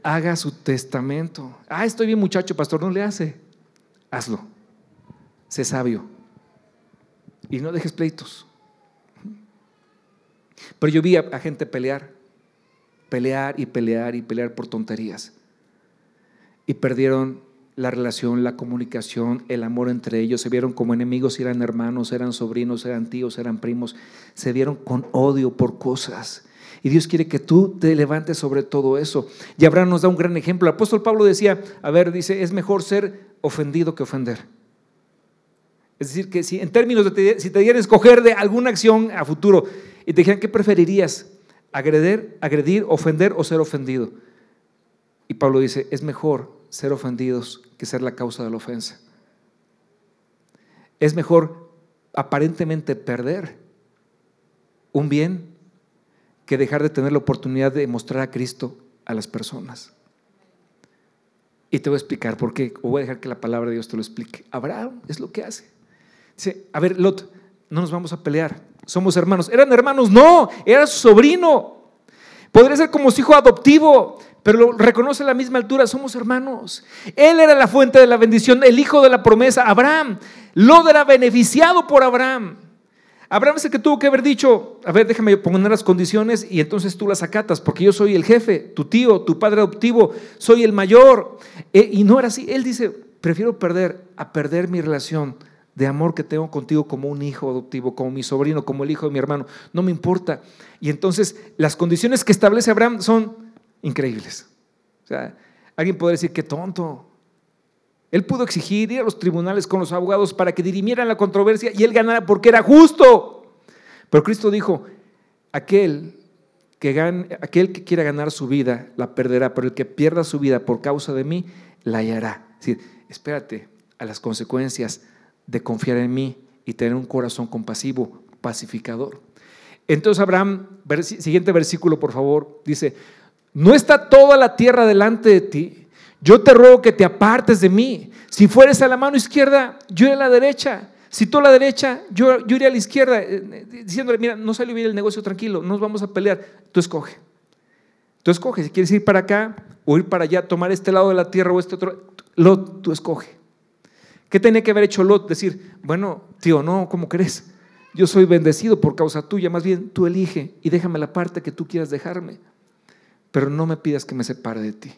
haga su testamento. Ah, estoy bien muchacho, pastor, no le hace. Hazlo. Sé sabio. Y no dejes pleitos. Pero yo vi a, gente pelear, pelear y pelear y pelear por tonterías. Y perdieron la relación, la comunicación, el amor entre ellos. Se vieron como enemigos, eran hermanos, eran sobrinos, eran tíos, eran primos. Se vieron con odio por cosas. Y Dios quiere que tú te levantes sobre todo eso. Y Abraham nos da un gran ejemplo. El apóstol Pablo decía, a ver, dice, es mejor ser ofendido que ofender. Es decir, que si en términos de si te dieran escoger de alguna acción a futuro y te dijeran, ¿qué preferirías? ¿Agredir, agredir, ofender o ser ofendido? Y Pablo dice, es mejor ser ofendidos que ser la causa de la ofensa. Es mejor aparentemente perder un bien que dejar de tener la oportunidad de mostrar a Cristo a las personas. Y te voy a explicar por qué, o voy a dejar que la palabra de Dios te lo explique. Abraham es lo que hace. Dice, a ver, Lot, no nos vamos a pelear, somos hermanos. ¿Eran hermanos? No, era su sobrino. Podría ser como su hijo adoptivo, pero lo reconoce a la misma altura, somos hermanos. Él era la fuente de la bendición, el hijo de la promesa, Abraham. Lot era beneficiado por Abraham. Abraham es el que tuvo que haber dicho, a ver, déjame poner las condiciones y entonces tú las acatas, porque yo soy el jefe, tu tío, tu padre adoptivo, soy el mayor. Eh, y no era así. Él dice, prefiero perder a perder mi relación de amor que tengo contigo como un hijo adoptivo, como mi sobrino, como el hijo de mi hermano. No me importa. Y entonces las condiciones que establece Abraham son increíbles. O sea, alguien puede decir, qué tonto, él pudo exigir ir a los tribunales con los abogados para que dirimieran la controversia y él ganara porque era justo. Pero Cristo dijo, aquel que, gane, aquel que quiera ganar su vida la perderá, pero el que pierda su vida por causa de mí la hallará. Es decir, espérate a las consecuencias de confiar en mí y tener un corazón compasivo, pacificador. Entonces Abraham, siguiente versículo por favor, dice, no está toda la tierra delante de ti yo te ruego que te apartes de mí. Si fueres a la mano izquierda, yo iré a la derecha. Si tú a la derecha, yo, iré a la izquierda. Eh, eh, diciéndole, mira, no salió bien el negocio, tranquilo, no nos vamos a pelear. Tú escoge. Tú escoge. Si quieres ir para acá o ir para allá, tomar este lado de la tierra o este otro, Lot, tú escoge. ¿Qué tenía que haber hecho Lot? Decir, bueno, tío, no, ¿cómo crees? Yo soy bendecido por causa tuya, más bien tú elige y déjame la parte que tú quieras dejarme. Pero no me pidas que me separe de ti.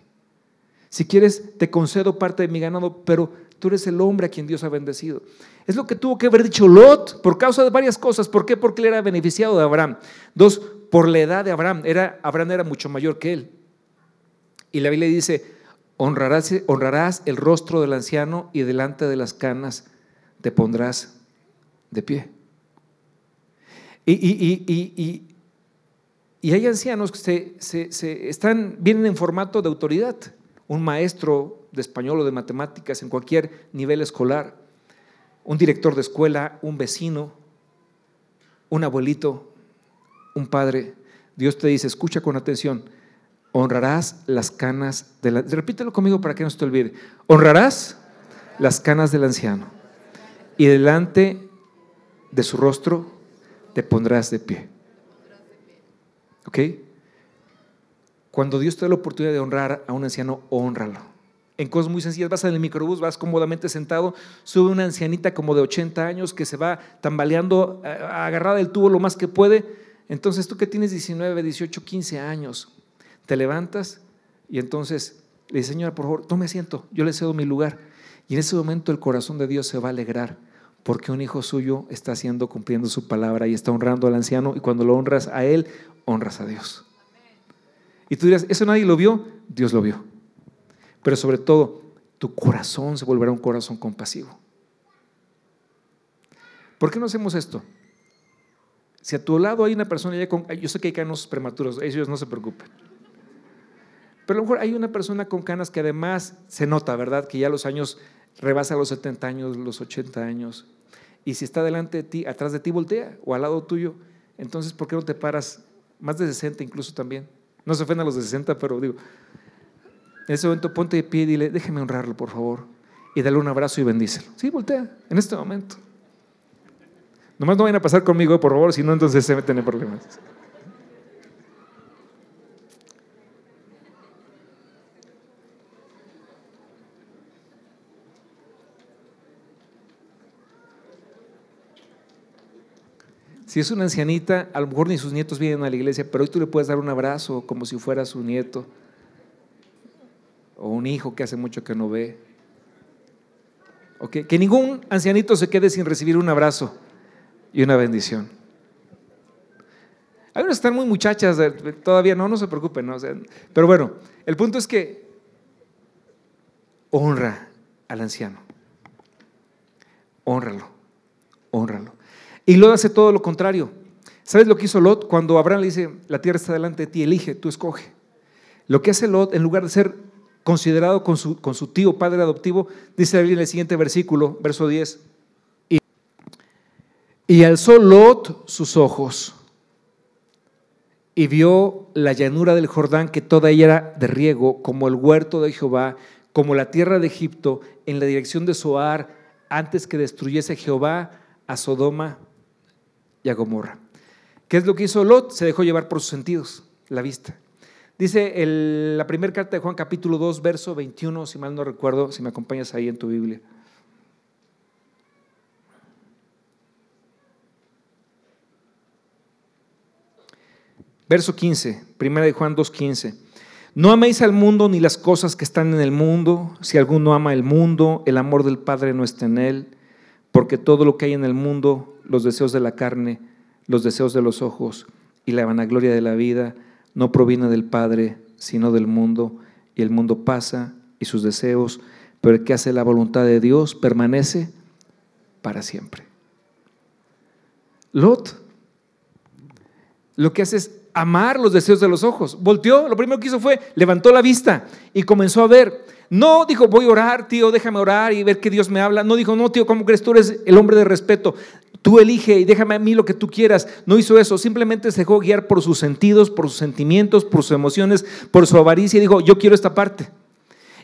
Si quieres, te concedo parte de mi ganado, pero tú eres el hombre a quien Dios ha bendecido. Es lo que tuvo que haber dicho Lot por causa de varias cosas. ¿Por qué? Porque él era beneficiado de Abraham. Dos, por la edad de Abraham. Era, Abraham era mucho mayor que él. Y la Biblia dice, honrarás, el rostro del anciano y delante de las canas te pondrás de pie. Y, hay ancianos que se, están, vienen en formato de autoridad. Un maestro de español o de matemáticas en cualquier nivel escolar, un director de escuela, un vecino, un abuelito, un padre. Dios te dice, escucha con atención, honrarás las canas de la... Repítelo conmigo para que no se te olvide. Honrarás las canas del anciano y delante de su rostro te pondrás de pie. ¿Ok? Cuando Dios te da la oportunidad de honrar a un anciano, honralo. En cosas muy sencillas, vas en el microbús, vas cómodamente sentado, sube una ancianita como de 80 años que se va tambaleando, agarrada del tubo lo más que puede. Entonces tú que tienes 19, 18, 15 años, te levantas y entonces le dices, señora, por favor, tome asiento, yo le cedo mi lugar. Y en ese momento el corazón de Dios se va a alegrar porque un hijo suyo está haciendo, cumpliendo su palabra y está honrando al anciano y cuando lo honras a él, honras a Dios. Y tú dirás, ¿eso nadie lo vio? Dios lo vio. Pero sobre todo, tu corazón se volverá un corazón compasivo. ¿Por qué no hacemos esto? Si a tu lado hay una persona ya con, yo sé que hay canos prematuros, ellos no se preocupen. Pero a lo mejor hay una persona con canas que además se nota, ¿verdad? Que ya los años rebasa los 70 años, los 80 años. Y si está delante de ti, atrás de ti, voltea o al lado tuyo. Entonces, ¿por qué no te paras? Más de 60 incluso también. No se ofendan los de 60, pero digo, en ese momento ponte de pie y dile, déjeme honrarlo, por favor. Y dale un abrazo y bendícelo. Sí, voltea, en este momento. Nomás no vayan a pasar conmigo, por favor, si no, entonces se meten en problemas. Si es una ancianita, a lo mejor ni sus nietos vienen a la iglesia, pero hoy tú le puedes dar un abrazo como si fuera su nieto. O un hijo que hace mucho que no ve. Que ningún ancianito se quede sin recibir un abrazo y una bendición. Unas están muy muchachas, todavía no, no se preocupen. pero bueno, el punto es que honra al anciano. Honralo, honralo. Y Lot hace todo lo contrario. ¿Sabes lo que hizo Lot? Cuando Abraham le dice, la tierra está delante de ti, elige, tú escoge. Lo que hace Lot, en lugar de ser considerado con su, tío, padre adoptivo, dice en el siguiente versículo, verso 10. Y, y alzó Lot sus ojos y vio la llanura del Jordán, que toda ella era de riego, como el huerto de Jehová, como la tierra de Egipto, en la dirección de Zoar, antes que destruyese Jehová a Sodoma Gomorra. ¿Qué es lo que hizo Lot? Se dejó llevar por sus sentidos, la vista. Dice la primera carta de Juan capítulo 2, verso 21, si mal no recuerdo, si me acompañas ahí en tu Biblia. Verso 15, primera de Juan 2, 15. No améis al mundo ni las cosas que están en el mundo. Si alguno ama el mundo, el amor del Padre no está en él porque todo lo que hay en el mundo, los deseos de la carne, los deseos de los ojos y la vanagloria de la vida, no proviene del Padre, sino del mundo, y el mundo pasa y sus deseos, pero el que hace la voluntad de Dios permanece para siempre. Lot, lo que hace es amar los deseos de los ojos. Volteó, lo primero que hizo fue, levantó la vista y comenzó a ver. No dijo, voy a orar, tío, déjame orar y ver que Dios me habla. No dijo, no, tío, ¿cómo crees? Tú eres el hombre de respeto. Tú elige y déjame a mí lo que tú quieras. No hizo eso, simplemente se dejó guiar por sus sentidos, por sus sentimientos, por sus emociones, por su avaricia y dijo, yo quiero esta parte.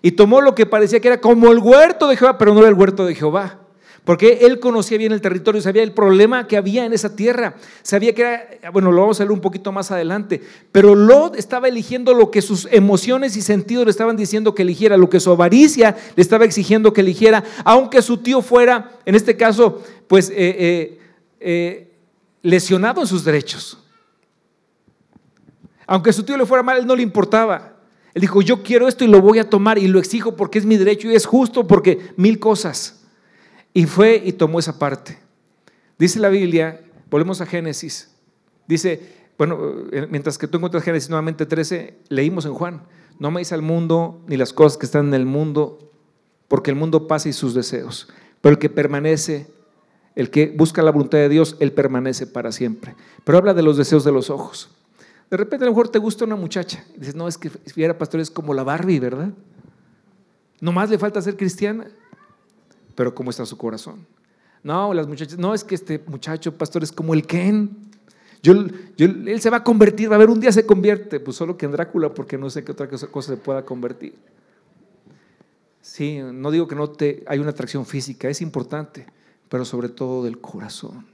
Y tomó lo que parecía que era como el huerto de Jehová, pero no era el huerto de Jehová. Porque él conocía bien el territorio, sabía el problema que había en esa tierra, sabía que era, bueno, lo vamos a ver un poquito más adelante, pero Lot estaba eligiendo lo que sus emociones y sentidos le estaban diciendo que eligiera, lo que su avaricia le estaba exigiendo que eligiera, aunque su tío fuera, en este caso, pues eh, eh, eh, lesionado en sus derechos. Aunque su tío le fuera mal, él no le importaba. Él dijo, yo quiero esto y lo voy a tomar y lo exijo porque es mi derecho y es justo porque mil cosas. Y fue y tomó esa parte. Dice la Biblia, volvemos a Génesis, dice, bueno, eh, mientras que tú encuentras Génesis nuevamente 13, leímos en Juan, no améis al mundo ni las cosas que están en el mundo, porque el mundo pasa y sus deseos, pero el que permanece, el que busca la voluntad de Dios, él permanece para siempre. Pero habla de los deseos de los ojos. De repente a lo mejor te gusta una muchacha. Y dices, no, es que si era pastor es como la Barbie, ¿verdad? Nomás le falta ser cristiana. Pero ¿cómo está su corazón? No, las muchachas, no, es que este muchacho pastor es como el Ken. Yo, él se va a convertir, va a ver, un día se convierte, pues solo que en Drácula, porque no sé qué otra cosa, cosa se pueda convertir. Sí, no digo que no te hay una atracción física, es importante, pero sobre todo del corazón.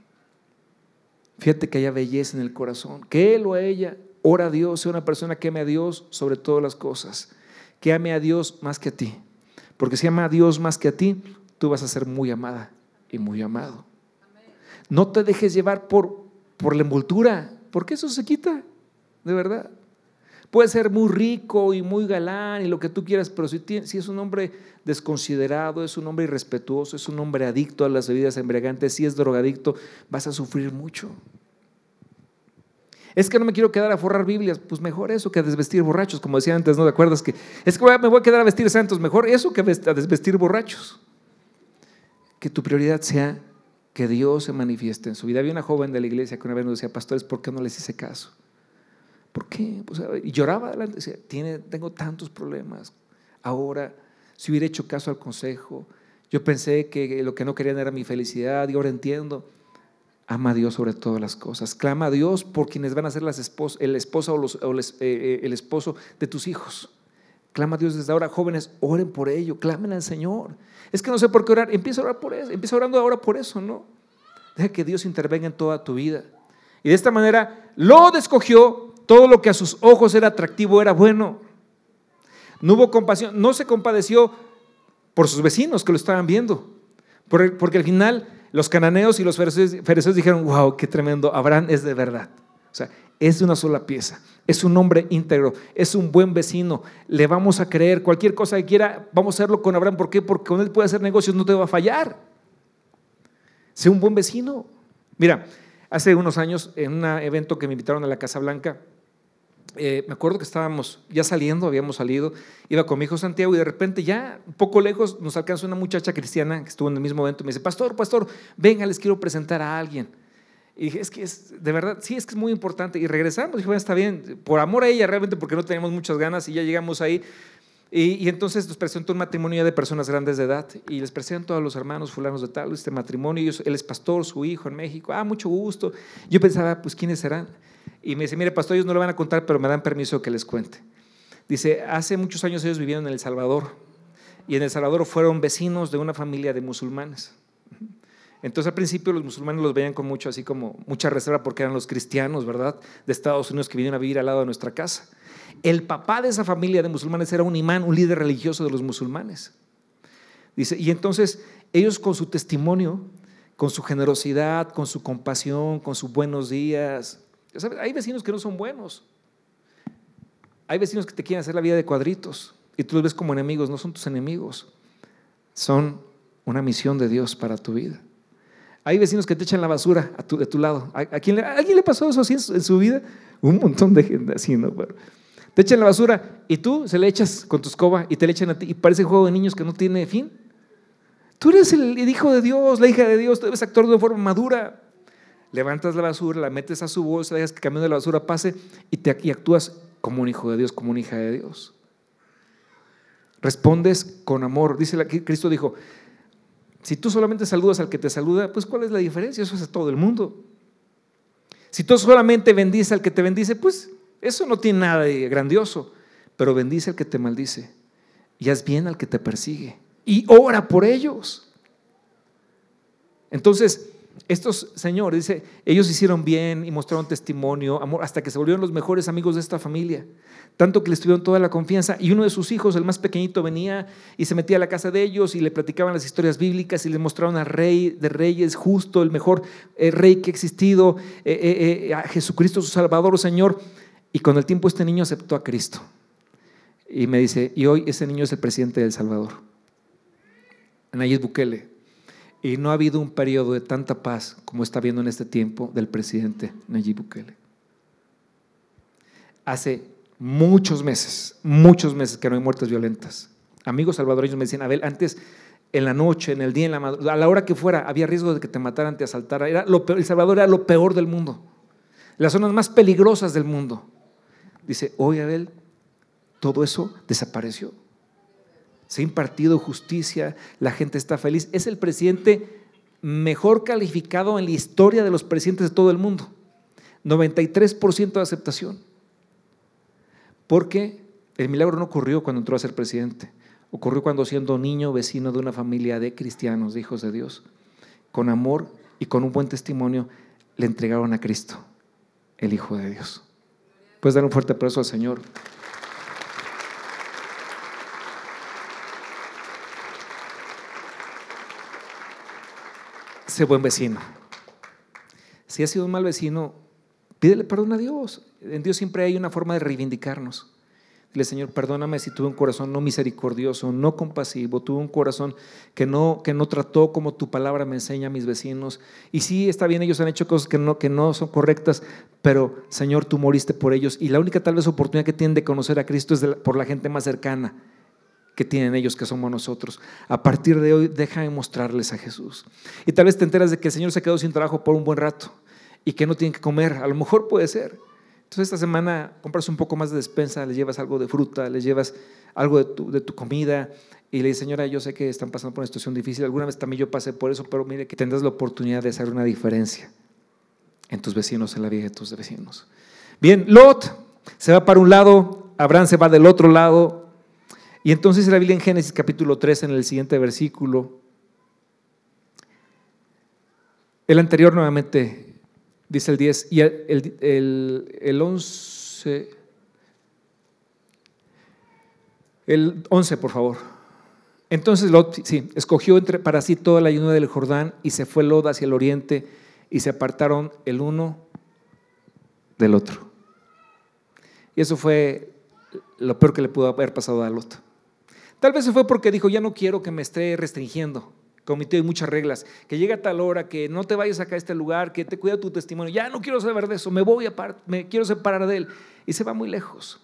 Fíjate que haya belleza en el corazón, que él o ella ora a Dios, sea una persona que ame a Dios sobre todas las cosas, que ame a Dios más que a ti. Porque si ama a Dios más que a ti, tú vas a ser muy amada y muy amado. No te dejes llevar por por la envoltura, porque eso se quita, de verdad. Puede ser muy rico y muy galán y lo que tú quieras, pero si, es un hombre desconsiderado, es un hombre irrespetuoso, es un hombre adicto a las bebidas embriagantes, si es drogadicto, vas a sufrir mucho. Es que no me quiero quedar a forrar Biblias, pues mejor eso que a desvestir borrachos, como decía antes, ¿no te acuerdas? Que es que me voy a quedar a vestir santos, mejor eso que a desvestir borrachos. Que tu prioridad sea que Dios se manifieste en su vida. Había una joven de la iglesia que una vez nos decía, pastores, ¿por qué no les hice caso? ¿Por qué? Pues, y lloraba adelante, decía, Tiene, tengo tantos problemas. Ahora, si hubiera hecho caso al consejo, yo pensé que lo que no querían era mi felicidad y ahora entiendo. Ama a Dios sobre todas las cosas. Clama a Dios por quienes van a ser las el esposo o, los, eh, eh, el esposo de tus hijos. Clama a Dios desde ahora. Jóvenes, oren por ello, clamen al Señor. Es que no sé por qué orar. Empieza a orar por eso. Empieza orando ahora por eso, ¿no? Deja que Dios intervenga en toda tu vida. Y de esta manera lo escogió. Todo lo que a sus ojos era atractivo era bueno. No hubo compasión. No se compadeció por sus vecinos que lo estaban viendo. Porque al final los cananeos y los fereceos dijeron, wow, qué tremendo. Abraham es de verdad. O sea, es de una sola pieza. Es un hombre íntegro, es un buen vecino. Le vamos a creer cualquier cosa que quiera, vamos a hacerlo con Abraham. ¿Por qué? Porque con él puede hacer negocios, no te va a fallar. Sé un buen vecino. Mira, hace unos años en un evento que me invitaron a la Casa Blanca, eh, me acuerdo que estábamos ya saliendo, habíamos salido, iba con mi hijo Santiago y de repente ya un poco lejos nos alcanzó una muchacha cristiana que estuvo en el mismo evento y me dice, pastor, pastor, venga, les quiero presentar a alguien. Y dije, es que es, de verdad, sí, es que es muy importante. Y regresamos, dije, bueno, está bien, por amor a ella realmente, porque no teníamos muchas ganas y ya llegamos ahí. Y, entonces nos presentó un matrimonio de personas grandes de edad y les presento a los hermanos fulanos de tal, este matrimonio, él es pastor, su hijo en México, ah, mucho gusto. Yo pensaba, pues, ¿quiénes serán? Y me dice, mire, pastor, ellos no le van a contar, pero me dan permiso que les cuente. Dice, hace muchos años ellos vivieron en El Salvador y en El Salvador fueron vecinos de una familia de musulmanes. Entonces al principio los musulmanes los veían con mucho, así como mucha reserva porque eran los cristianos, ¿verdad? De Estados Unidos que vinieron a vivir al lado de nuestra casa. El papá de esa familia de musulmanes era un imán, un líder religioso de los musulmanes. Dice, y entonces ellos con su testimonio, con su generosidad, con su compasión, con sus buenos días, hay vecinos que no son buenos. Hay vecinos que te quieren hacer la vida de cuadritos y tú los ves como enemigos, no son tus enemigos, son una misión de Dios para tu vida. Hay vecinos que te echan la basura a tu, de tu lado. ¿A, quién le, alguien le pasó eso así en su vida? Un montón de gente así, ¿no? te echan la basura y tú se le echas con tu escoba y te le echan a ti y parece juego de niños que no tiene fin. Tú eres el hijo de Dios, la hija de Dios, tú debes actuar de forma madura. Levantas la basura, la metes a su bolsa, dejas que el camión de la basura pase y, te, actúas como un hijo de Dios, como una hija de Dios. Respondes con amor. Dice Cristo dijo, si tú solamente saludas al que te saluda, pues ¿cuál es la diferencia? Eso es a todo el mundo. Si tú solamente bendices al que te bendice, pues eso no tiene nada de grandioso. Pero bendice al que te maldice y haz bien al que te persigue y ora por ellos. Entonces, estos señores, dice, ellos hicieron bien y mostraron testimonio, amor, hasta que se volvieron los mejores amigos de esta familia tanto que les tuvieron toda la confianza. Y uno de sus hijos, el más pequeñito, venía y se metía a la casa de ellos y le platicaban las historias bíblicas y les mostraron al rey de reyes, justo, el mejor eh, rey que ha existido, eh, eh, a Jesucristo su Salvador, Señor. Y con el tiempo este niño aceptó a Cristo. Y me dice, y hoy ese niño es el presidente de El Salvador, Nayib Bukele. Y no ha habido un periodo de tanta paz como está viendo en este tiempo del presidente Nayib Bukele. Hace muchos meses, muchos meses que no hay muertes violentas. Amigos salvadoreños me decían, Abel, antes en la noche, en el día, en la a la hora que fuera, había riesgo de que te mataran, te asaltaran. Era lo el Salvador era lo peor del mundo. Las zonas más peligrosas del mundo. dice, hoy Abel, todo eso desapareció. Se ha impartido justicia, la gente está feliz. Es el presidente mejor calificado en la historia de los presidentes de todo el mundo. 93% de aceptación. Porque el milagro no ocurrió cuando entró a ser presidente. Ocurrió cuando siendo niño, vecino de una familia de cristianos, de hijos de Dios, con amor y con un buen testimonio, le entregaron a Cristo, el Hijo de Dios. Puedes dar un fuerte aplauso al Señor. Sé buen vecino. Si has sido un mal vecino, pídele perdón a Dios. En Dios siempre hay una forma de reivindicarnos. Dile, Señor, perdóname si tuve un corazón no misericordioso, no compasivo, tuve un corazón que no, que no trató como tu palabra me enseña a mis vecinos. Y sí, está bien, ellos han hecho cosas que no, que no son correctas, pero Señor, tú moriste por ellos. Y la única tal vez oportunidad que tienen de conocer a Cristo es por la gente más cercana que tienen ellos, que somos nosotros. A partir de hoy, deja de mostrarles a Jesús. Y tal vez te enteras de que el Señor se quedó sin trabajo por un buen rato y que no tienen que comer. A lo mejor puede ser. Entonces esta semana compras un poco más de despensa, le llevas algo de fruta, le llevas algo de tu, de tu comida y le dices, señora, yo sé que están pasando por una situación difícil, alguna vez también yo pasé por eso, pero mire que tendrás la oportunidad de hacer una diferencia en tus vecinos, en la vida de tus vecinos. Bien, Lot se va para un lado, Abraham se va del otro lado, y entonces la Biblia en Génesis capítulo 3, en el siguiente versículo, el anterior nuevamente dice el 10, y el, el, el 11, el 11, por favor. Entonces Lot, sí, escogió entre, para sí toda la llanura del Jordán y se fue Lot hacia el oriente y se apartaron el uno del otro. Y eso fue lo peor que le pudo haber pasado a Lot. Tal vez se fue porque dijo, ya no quiero que me esté restringiendo comité muchas reglas, que llega a tal hora, que no te vayas acá a este lugar, que te cuida tu testimonio, ya no quiero saber de eso, me voy a me quiero separar de él. Y se va muy lejos.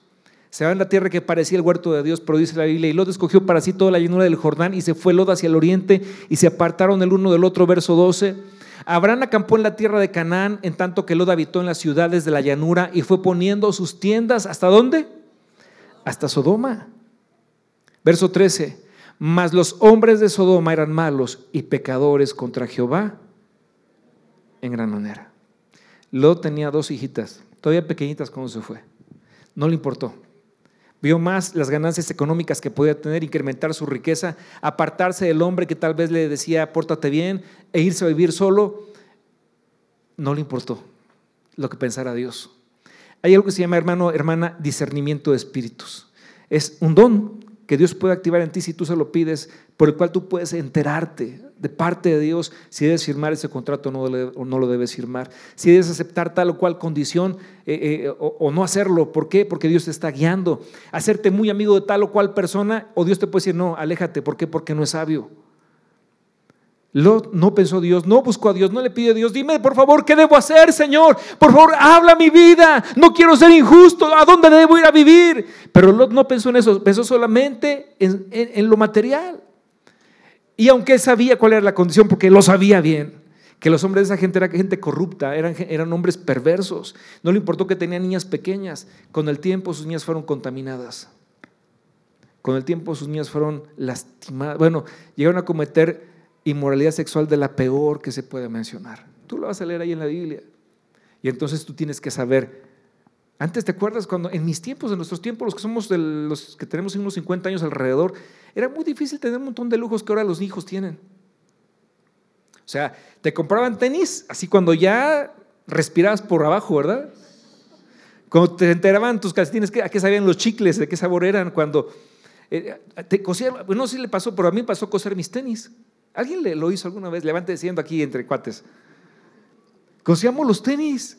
Se va en la tierra que parecía el huerto de Dios, pero dice la Biblia, y Lot escogió para sí toda la llanura del Jordán y se fue Lot hacia el oriente y se apartaron el uno del otro, verso 12. Abraham acampó en la tierra de Canaán, en tanto que Lot habitó en las ciudades de la llanura y fue poniendo sus tiendas, ¿hasta dónde? Hasta Sodoma. Verso 13. Mas los hombres de Sodoma eran malos y pecadores contra Jehová en gran manera. Lot tenía dos hijitas, todavía pequeñitas cuando se fue. No le importó. Vio más las ganancias económicas que podía tener, incrementar su riqueza, apartarse del hombre que tal vez le decía, pórtate bien, e irse a vivir solo. No le importó lo que pensara Dios. Hay algo que se llama, hermano, hermana, discernimiento de espíritus. Es un don que Dios puede activar en ti si tú se lo pides, por el cual tú puedes enterarte de parte de Dios si debes firmar ese contrato o no lo debes firmar, si debes aceptar tal o cual condición eh, eh, o, o, no hacerlo. ¿Por qué? Porque Dios te está guiando. Hacerte muy amigo de tal o cual persona o Dios te puede decir, no, aléjate. ¿Por qué? Porque no es sabio. Lot no pensó Dios, no buscó a Dios, no le pidió a Dios, dime por favor, ¿qué debo hacer, Señor? Por favor, habla mi vida, no quiero ser injusto, ¿a dónde debo ir a vivir? Pero Lot no pensó en eso, pensó solamente en, lo material. Y aunque él sabía cuál era la condición, porque lo sabía bien, que los hombres de esa gente eran gente corrupta, eran, eran hombres perversos, no le importó que tenían niñas pequeñas, con el tiempo sus niñas fueron contaminadas. Con el tiempo sus niñas fueron lastimadas. Bueno, llegaron a cometer inmoralidad sexual de la peor que se puede mencionar. Tú lo vas a leer ahí en la Biblia. Y entonces tú tienes que saber. Antes te acuerdas cuando en mis tiempos, en nuestros tiempos, los que somos de los que tenemos unos 50 años alrededor, era muy difícil tener un montón de lujos que ahora los hijos tienen. O sea, te compraban tenis, así cuando ya respirabas por abajo, ¿verdad? Cuando te enteraban tus calcetines, ¿a qué sabían los chicles? ¿De qué sabor eran? Cuando eh, te cosían, no sé si le pasó, pero a mí pasó coser mis tenis. ¿Alguien lo hizo alguna vez? Levante diciendo aquí entre cuates. Cosíamos los tenis.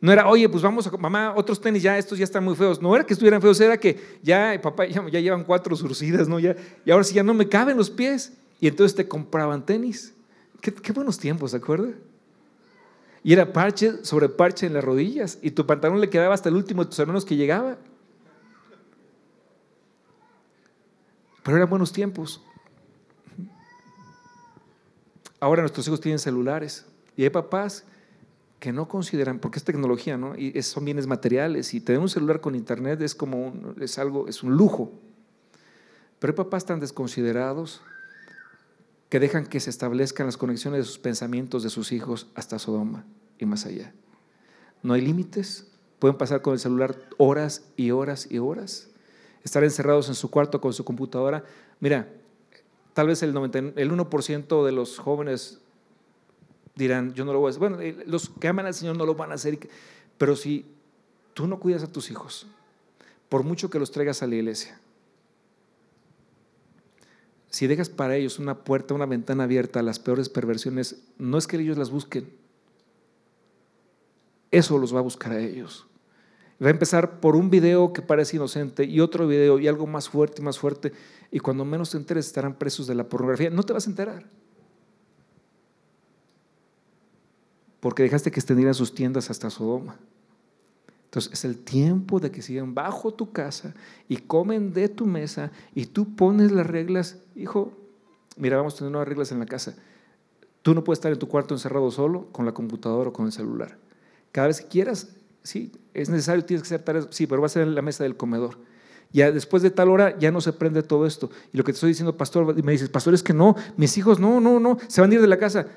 No era, oye, pues vamos a, mamá, otros tenis ya, estos ya están muy feos. No era que estuvieran feos, era que ya, papá, ya, llevan cuatro surcidas, ¿no? Ya, y ahora sí ya no me caben los pies. Y entonces te compraban tenis. Qué, buenos tiempos, ¿se acuerda? Y era parche sobre parche en las rodillas. Y tu pantalón le quedaba hasta el último de tus hermanos que llegaba. Pero eran buenos tiempos. Ahora nuestros hijos tienen celulares y hay papás que no consideran, porque es tecnología, ¿no? Y son bienes materiales y tener un celular con internet es como un, es algo, es un lujo. Pero hay papás tan desconsiderados que dejan que se establezcan las conexiones de sus pensamientos de sus hijos hasta Sodoma y más allá. No hay límites, pueden pasar con el celular horas y horas y horas, estar encerrados en su cuarto con su computadora. Mira, tal vez el, 90, el 1% de los jóvenes dirán, yo no lo voy a hacer. Bueno, los que aman al Señor no lo van a hacer, pero si tú no cuidas a tus hijos, por mucho que los traigas a la iglesia, si dejas para ellos una puerta, una ventana abierta a las peores perversiones, no es que ellos las busquen, eso los va a buscar a ellos. Va a empezar por un video que parece inocente y otro video y algo más fuerte y más fuerte. Y cuando menos te enteres estarán presos de la pornografía. No te vas a enterar. porque dejaste que extendieran sus tiendas hasta Sodoma. Entonces es el tiempo de que sigan bajo tu casa y comen de tu mesa y tú pones las reglas. Hijo, mira, vamos a tener nuevas reglas en la casa. Tú no puedes estar en tu cuarto encerrado solo con la computadora o con el celular. Cada vez que quieras, sí, es necesario, tienes que hacer tareas, sí, pero va a ser en la mesa del comedor. Ya después de tal hora ya no se prende todo esto. Y lo que te estoy diciendo, pastor, me dices, pastor, es que no, mis hijos no, no, no, se van a ir de la casa.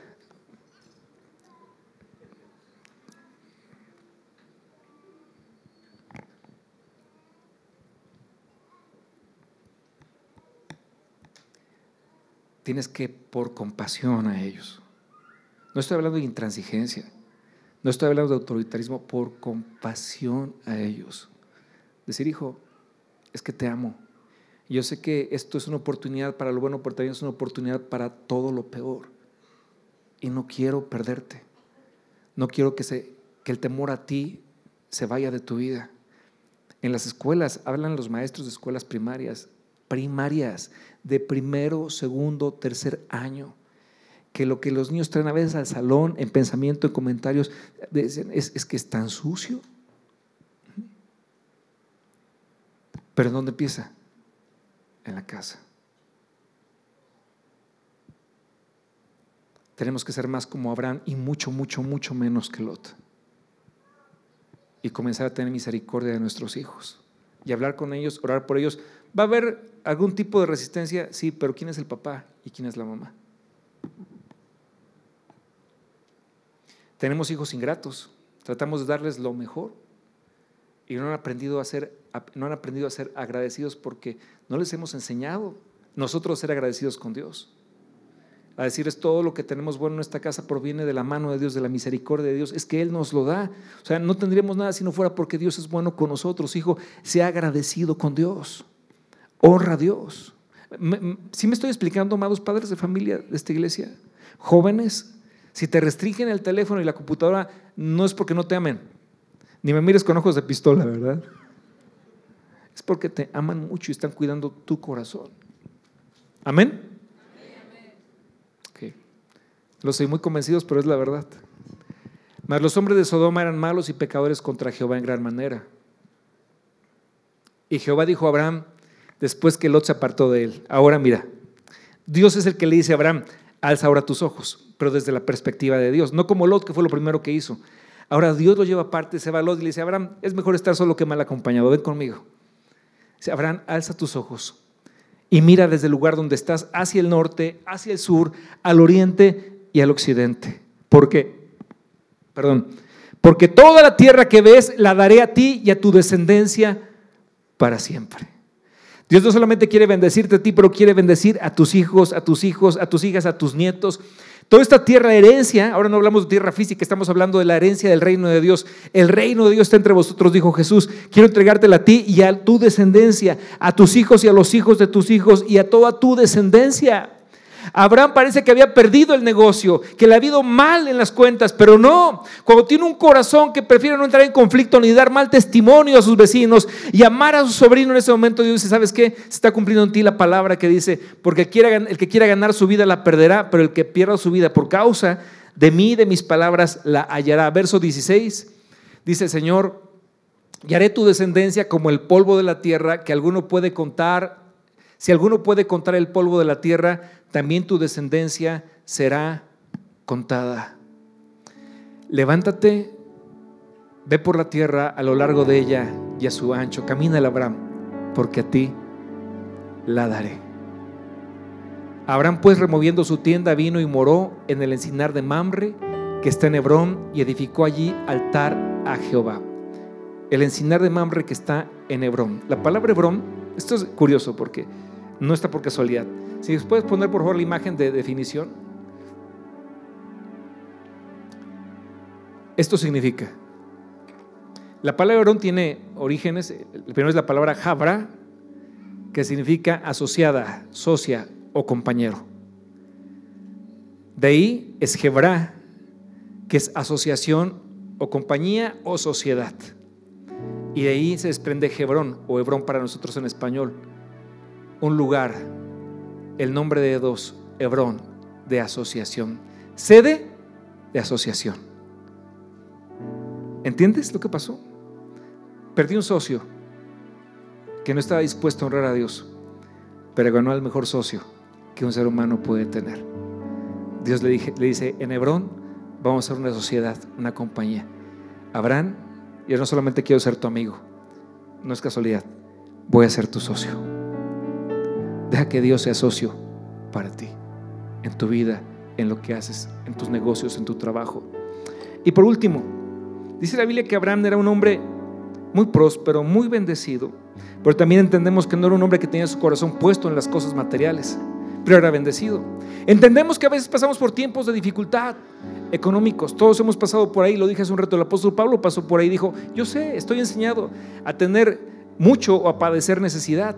tienes que por compasión a ellos. No estoy hablando de intransigencia, no estoy hablando de autoritarismo, por compasión a ellos. Decir, hijo, es que te amo. Yo sé que esto es una oportunidad para lo bueno, pero también es una oportunidad para todo lo peor. Y no quiero perderte. No quiero que, se, que el temor a ti se vaya de tu vida. En las escuelas, hablan los maestros de escuelas primarias, primarias, de primero, segundo, tercer año. Que lo que los niños traen a veces al salón, en pensamiento, en comentarios, es, es que es tan sucio. Pero ¿en dónde empieza? En la casa. Tenemos que ser más como Abraham y mucho, mucho, mucho menos que Lot. Y comenzar a tener misericordia de nuestros hijos. Y hablar con ellos, orar por ellos, ¿Va a haber algún tipo de resistencia? Sí, pero ¿quién es el papá y quién es la mamá? Tenemos hijos ingratos, tratamos de darles lo mejor y no han aprendido a ser, no han aprendido a ser agradecidos porque no les hemos enseñado nosotros a ser agradecidos con Dios. A decirles todo lo que tenemos bueno en esta casa proviene de la mano de Dios, de la misericordia de Dios, es que Él nos lo da. O sea, no tendríamos nada si no fuera porque Dios es bueno con nosotros. Hijo, sea agradecido con Dios. Honra a Dios. Si me estoy explicando, amados padres de familia de esta iglesia? Jóvenes, si te restringen el teléfono y la computadora, no es porque no te amen. Ni me mires con ojos de pistola, ¿verdad? Es porque te aman mucho y están cuidando tu corazón. ¿Amén? Okay. Los soy muy convencidos, pero es la verdad. Mas los hombres de Sodoma eran malos y pecadores contra Jehová en gran manera. Y Jehová dijo a Abraham, después que Lot se apartó de él. Ahora mira, Dios es el que le dice a Abraham, alza ahora tus ojos, pero desde la perspectiva de Dios, no como Lot, que fue lo primero que hizo. Ahora Dios lo lleva aparte, se va a Lot y le dice, Abraham, es mejor estar solo que mal acompañado, ven conmigo. Dice, Abraham, alza tus ojos y mira desde el lugar donde estás hacia el norte, hacia el sur, al oriente y al occidente. ¿Por qué? Perdón. Porque toda la tierra que ves la daré a ti y a tu descendencia para siempre. Dios no solamente quiere bendecirte a ti, pero quiere bendecir a tus hijos, a tus hijos, a tus hijas, a tus nietos. Toda esta tierra herencia, ahora no hablamos de tierra física, estamos hablando de la herencia del reino de Dios. El reino de Dios está entre vosotros, dijo Jesús. Quiero entregártela a ti y a tu descendencia, a tus hijos y a los hijos de tus hijos y a toda tu descendencia. Abraham parece que había perdido el negocio, que le ha ido mal en las cuentas, pero no. Cuando tiene un corazón que prefiere no entrar en conflicto ni dar mal testimonio a sus vecinos y amar a su sobrino en ese momento, Dios dice, ¿sabes qué? Se está cumpliendo en ti la palabra que dice, porque el que quiera ganar su vida la perderá, pero el que pierda su vida por causa de mí, de mis palabras, la hallará. Verso 16, dice el Señor, y haré tu descendencia como el polvo de la tierra, que alguno puede contar. Si alguno puede contar el polvo de la tierra, también tu descendencia será contada. levántate, ve por la tierra a lo largo de ella y a su ancho, camina Abraham, porque a ti la daré. Abraham pues removiendo su tienda vino y moró en el encinar de Mamre, que está en Hebrón, y edificó allí altar a Jehová. El encinar de Mamre que está en Hebrón. La palabra Hebrón, esto es curioso porque no está por casualidad. Si puedes poner por favor la imagen de definición. Esto significa, la palabra Hebrón tiene orígenes, el primero es la palabra Jabra, que significa asociada, socia o compañero. De ahí es Hebrá, que es asociación o compañía o sociedad. Y de ahí se desprende Hebrón o Hebrón para nosotros en español, un lugar, el nombre de dos, Hebrón, de asociación. Sede de asociación. ¿Entiendes lo que pasó? Perdí un socio que no estaba dispuesto a honrar a Dios, pero ganó al mejor socio que un ser humano puede tener. Dios le, le dice, en Hebrón vamos a ser una sociedad, una compañía. Abraham yo no solamente quiero ser tu amigo, no es casualidad, voy a ser tu socio. Deja que Dios sea socio para ti, en tu vida, en lo que haces, en tus negocios, en tu trabajo. Y por último, dice la Biblia que Abraham era un hombre muy próspero, muy bendecido, pero también entendemos que no era un hombre que tenía su corazón puesto en las cosas materiales, pero era bendecido. Entendemos que a veces pasamos por tiempos de dificultad, económicos. Todos hemos pasado por ahí, lo dije hace un rato, el apóstol Pablo pasó por ahí y dijo, yo sé, estoy enseñado a tener mucho o a padecer necesidad,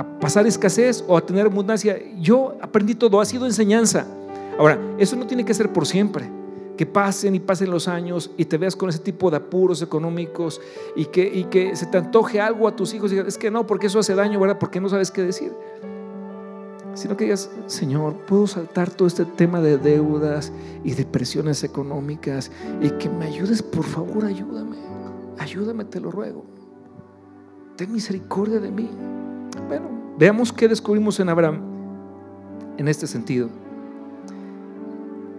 a pasar escasez o a tener abundancia. Yo aprendí todo, ha sido enseñanza. Ahora, eso no tiene que ser por siempre. Que pasen y pasen los años y te veas con ese tipo de apuros económicos y que, y que se te antoje algo a tus hijos y digas, es que no, porque eso hace daño, ¿verdad? Porque no sabes qué decir sino que digas, Señor, puedo saltar todo este tema de deudas y de presiones económicas y que me ayudes, por favor, ayúdame, ayúdame, te lo ruego. Ten misericordia de mí. Bueno, veamos qué descubrimos en Abraham en este sentido.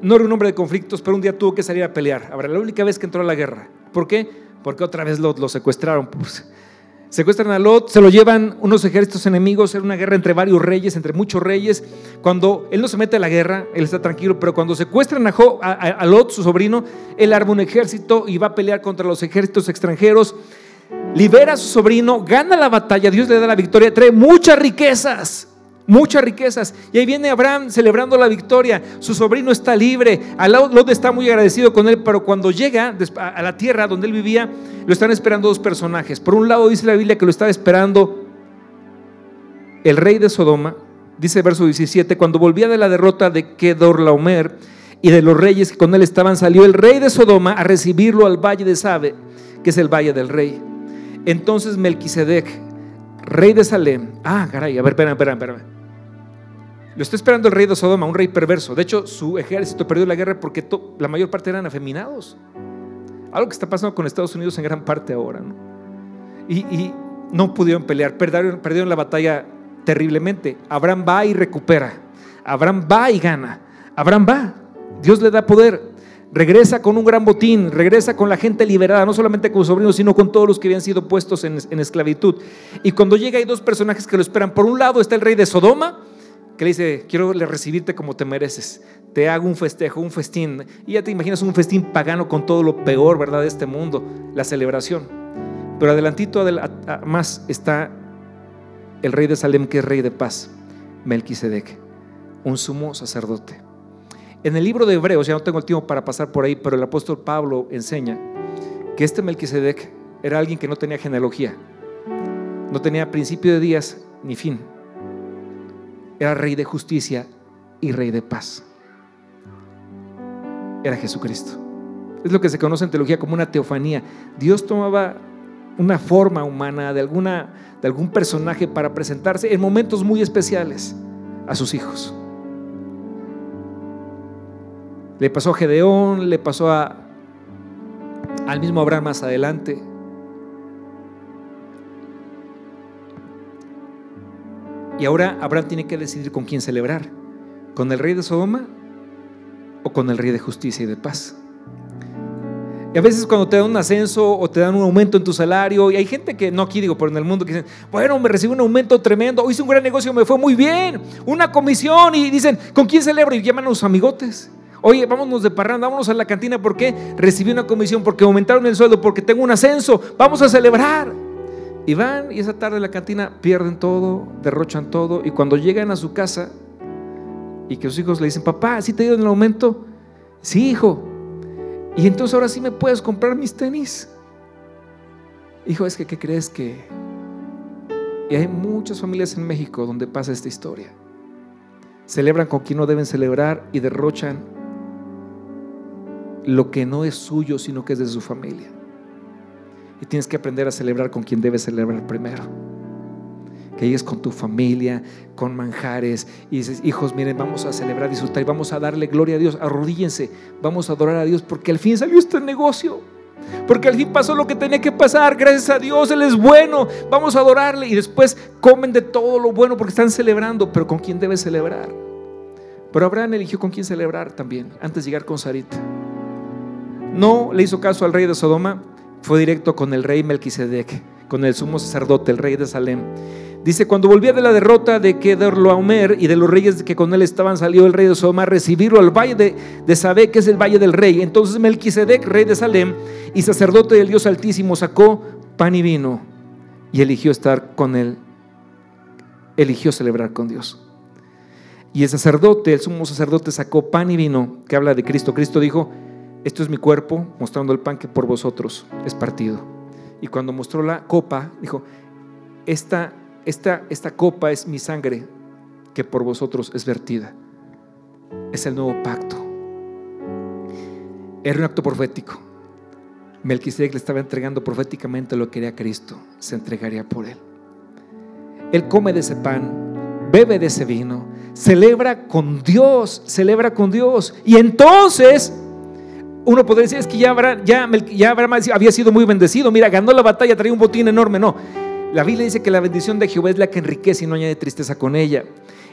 No era un hombre de conflictos, pero un día tuvo que salir a pelear. Ahora, la única vez que entró a la guerra. ¿Por qué? Porque otra vez lo, lo secuestraron. Pues, Secuestran a Lot, se lo llevan unos ejércitos enemigos, era una guerra entre varios reyes, entre muchos reyes. Cuando él no se mete a la guerra, él está tranquilo, pero cuando secuestran a, Lot, su sobrino, él arma un ejército y va a pelear contra los ejércitos extranjeros. Libera a su sobrino, gana la batalla, Dios le da la victoria, trae muchas riquezas muchas riquezas. Y ahí viene Abraham celebrando la victoria. Su sobrino está libre. Lot está muy agradecido con él, pero cuando llega a la tierra donde él vivía, lo están esperando dos personajes. Por un lado dice la Biblia que lo estaba esperando el rey de Sodoma. Dice verso 17, cuando volvía de la derrota de Kedorlaomer y de los reyes que con él estaban, salió el rey de Sodoma a recibirlo al valle de Sabe, que es el valle del rey. Entonces Melquisedec, rey de Salem, ah, caray, a ver, espera, espera, espera. Lo está esperando el rey de Sodoma, un rey perverso. De hecho, su ejército perdió la guerra porque la mayor parte eran afeminados. Algo que está pasando con Estados Unidos en gran parte ahora. ¿no? Y, no pudieron pelear, perdieron, perdieron la batalla terriblemente. Abraham va y recupera. Abraham va y gana. Abraham va. Dios le da poder. Regresa con un gran botín, regresa con la gente liberada, no solamente con sus sobrinos, sino con todos los que habían sido puestos en, esclavitud. Y cuando llega hay dos personajes que lo esperan. Por un lado está el rey de Sodoma, que le dice, quiero recibirte como te mereces, te hago un festejo, un festín. Y ya te imaginas un festín pagano con todo lo peor, ¿verdad?, de este mundo, la celebración. Pero adelantito más está el rey de Salem, que es rey de paz, Melquisedec, un sumo sacerdote. En el libro de Hebreos, ya no tengo el tiempo para pasar por ahí, pero el apóstol Pablo enseña que este Melquisedec era alguien que no tenía genealogía, no tenía principio de días ni fin era rey de justicia y rey de paz. Era Jesucristo. Es lo que se conoce en teología como una teofanía. Dios tomaba una forma humana de, alguna, de algún personaje para presentarse en momentos muy especiales a sus hijos. Le pasó a Gedeón, le pasó a, al mismo Abraham más adelante. Y ahora Abraham tiene que decidir con quién celebrar. ¿Con el rey de Sodoma o con el Rey de justicia y de paz. Y a veces cuando te dan un ascenso o te dan un aumento en tu salario, y hay gente que, no aquí digo, pero en el mundo que dicen, bueno, me recibí un aumento tremendo, hice un gran negocio, me fue muy bien, una comisión, y dicen, ¿con quién celebro? Y llaman a los amigotes. Oye, vámonos de parranda, vámonos a la cantina, ¿por qué? Recibí una comisión, porque aumentaron el sueldo, porque tengo un ascenso, vamos a celebrar. Y van y esa tarde en la cantina pierden todo, derrochan todo, y cuando llegan a su casa y que sus hijos le dicen, papá, ¿sí te dieron el aumento? Sí, hijo, y entonces ahora sí me puedes comprar mis tenis. Hijo, es que, ¿qué crees que? Y hay muchas familias en México donde pasa esta historia. Celebran con quien no deben celebrar y derrochan lo que no es suyo, sino que es de su familia. Y tienes que aprender a celebrar con quien debes celebrar primero que llegues con tu familia, con manjares y dices, hijos, miren, vamos a celebrar, disfrutar y vamos a darle gloria a Dios, arrodíllense, vamos a adorar a Dios porque al fin salió este negocio. Porque al fin pasó lo que tenía que pasar, gracias a Dios, Él es bueno, vamos a adorarle y después comen de todo lo bueno porque están celebrando, pero ¿con quién debe celebrar? Pero Abraham eligió con quién celebrar también, antes de llegar con Sarita. No le hizo caso al rey de Sodoma, fue directo con el rey Melquisedec, con el sumo sacerdote, el rey de Salem. Dice, cuando volvía de la derrota de Kedorlaomer y de los reyes que con él estaban, salió el rey de Sodoma a recibirlo al valle de, de que es el valle del rey. Entonces Melquisedec, rey de Salem y sacerdote del Dios Altísimo, sacó pan y vino y eligió estar con él, eligió celebrar con Dios. Y el sacerdote, el sumo sacerdote, sacó pan y vino, que habla de Cristo. Cristo dijo, esto es mi cuerpo, mostrando el pan que por vosotros es partido. Y cuando mostró la copa, dijo, esta esta, esta copa es mi sangre que por vosotros es vertida. Es el nuevo pacto. Era un acto profético. Melquisedec le estaba entregando proféticamente lo que quería Cristo. Se entregaría por él. Él come de ese pan, bebe de ese vino, celebra con Dios, celebra con Dios. Y entonces uno podría decir, es que ya Abraham, ya, ya Abraham había sido muy bendecido. Mira, ganó la batalla, traía un botín enorme. No, la Biblia dice que la bendición de Jehová es la que enriquece y no añade tristeza con ella.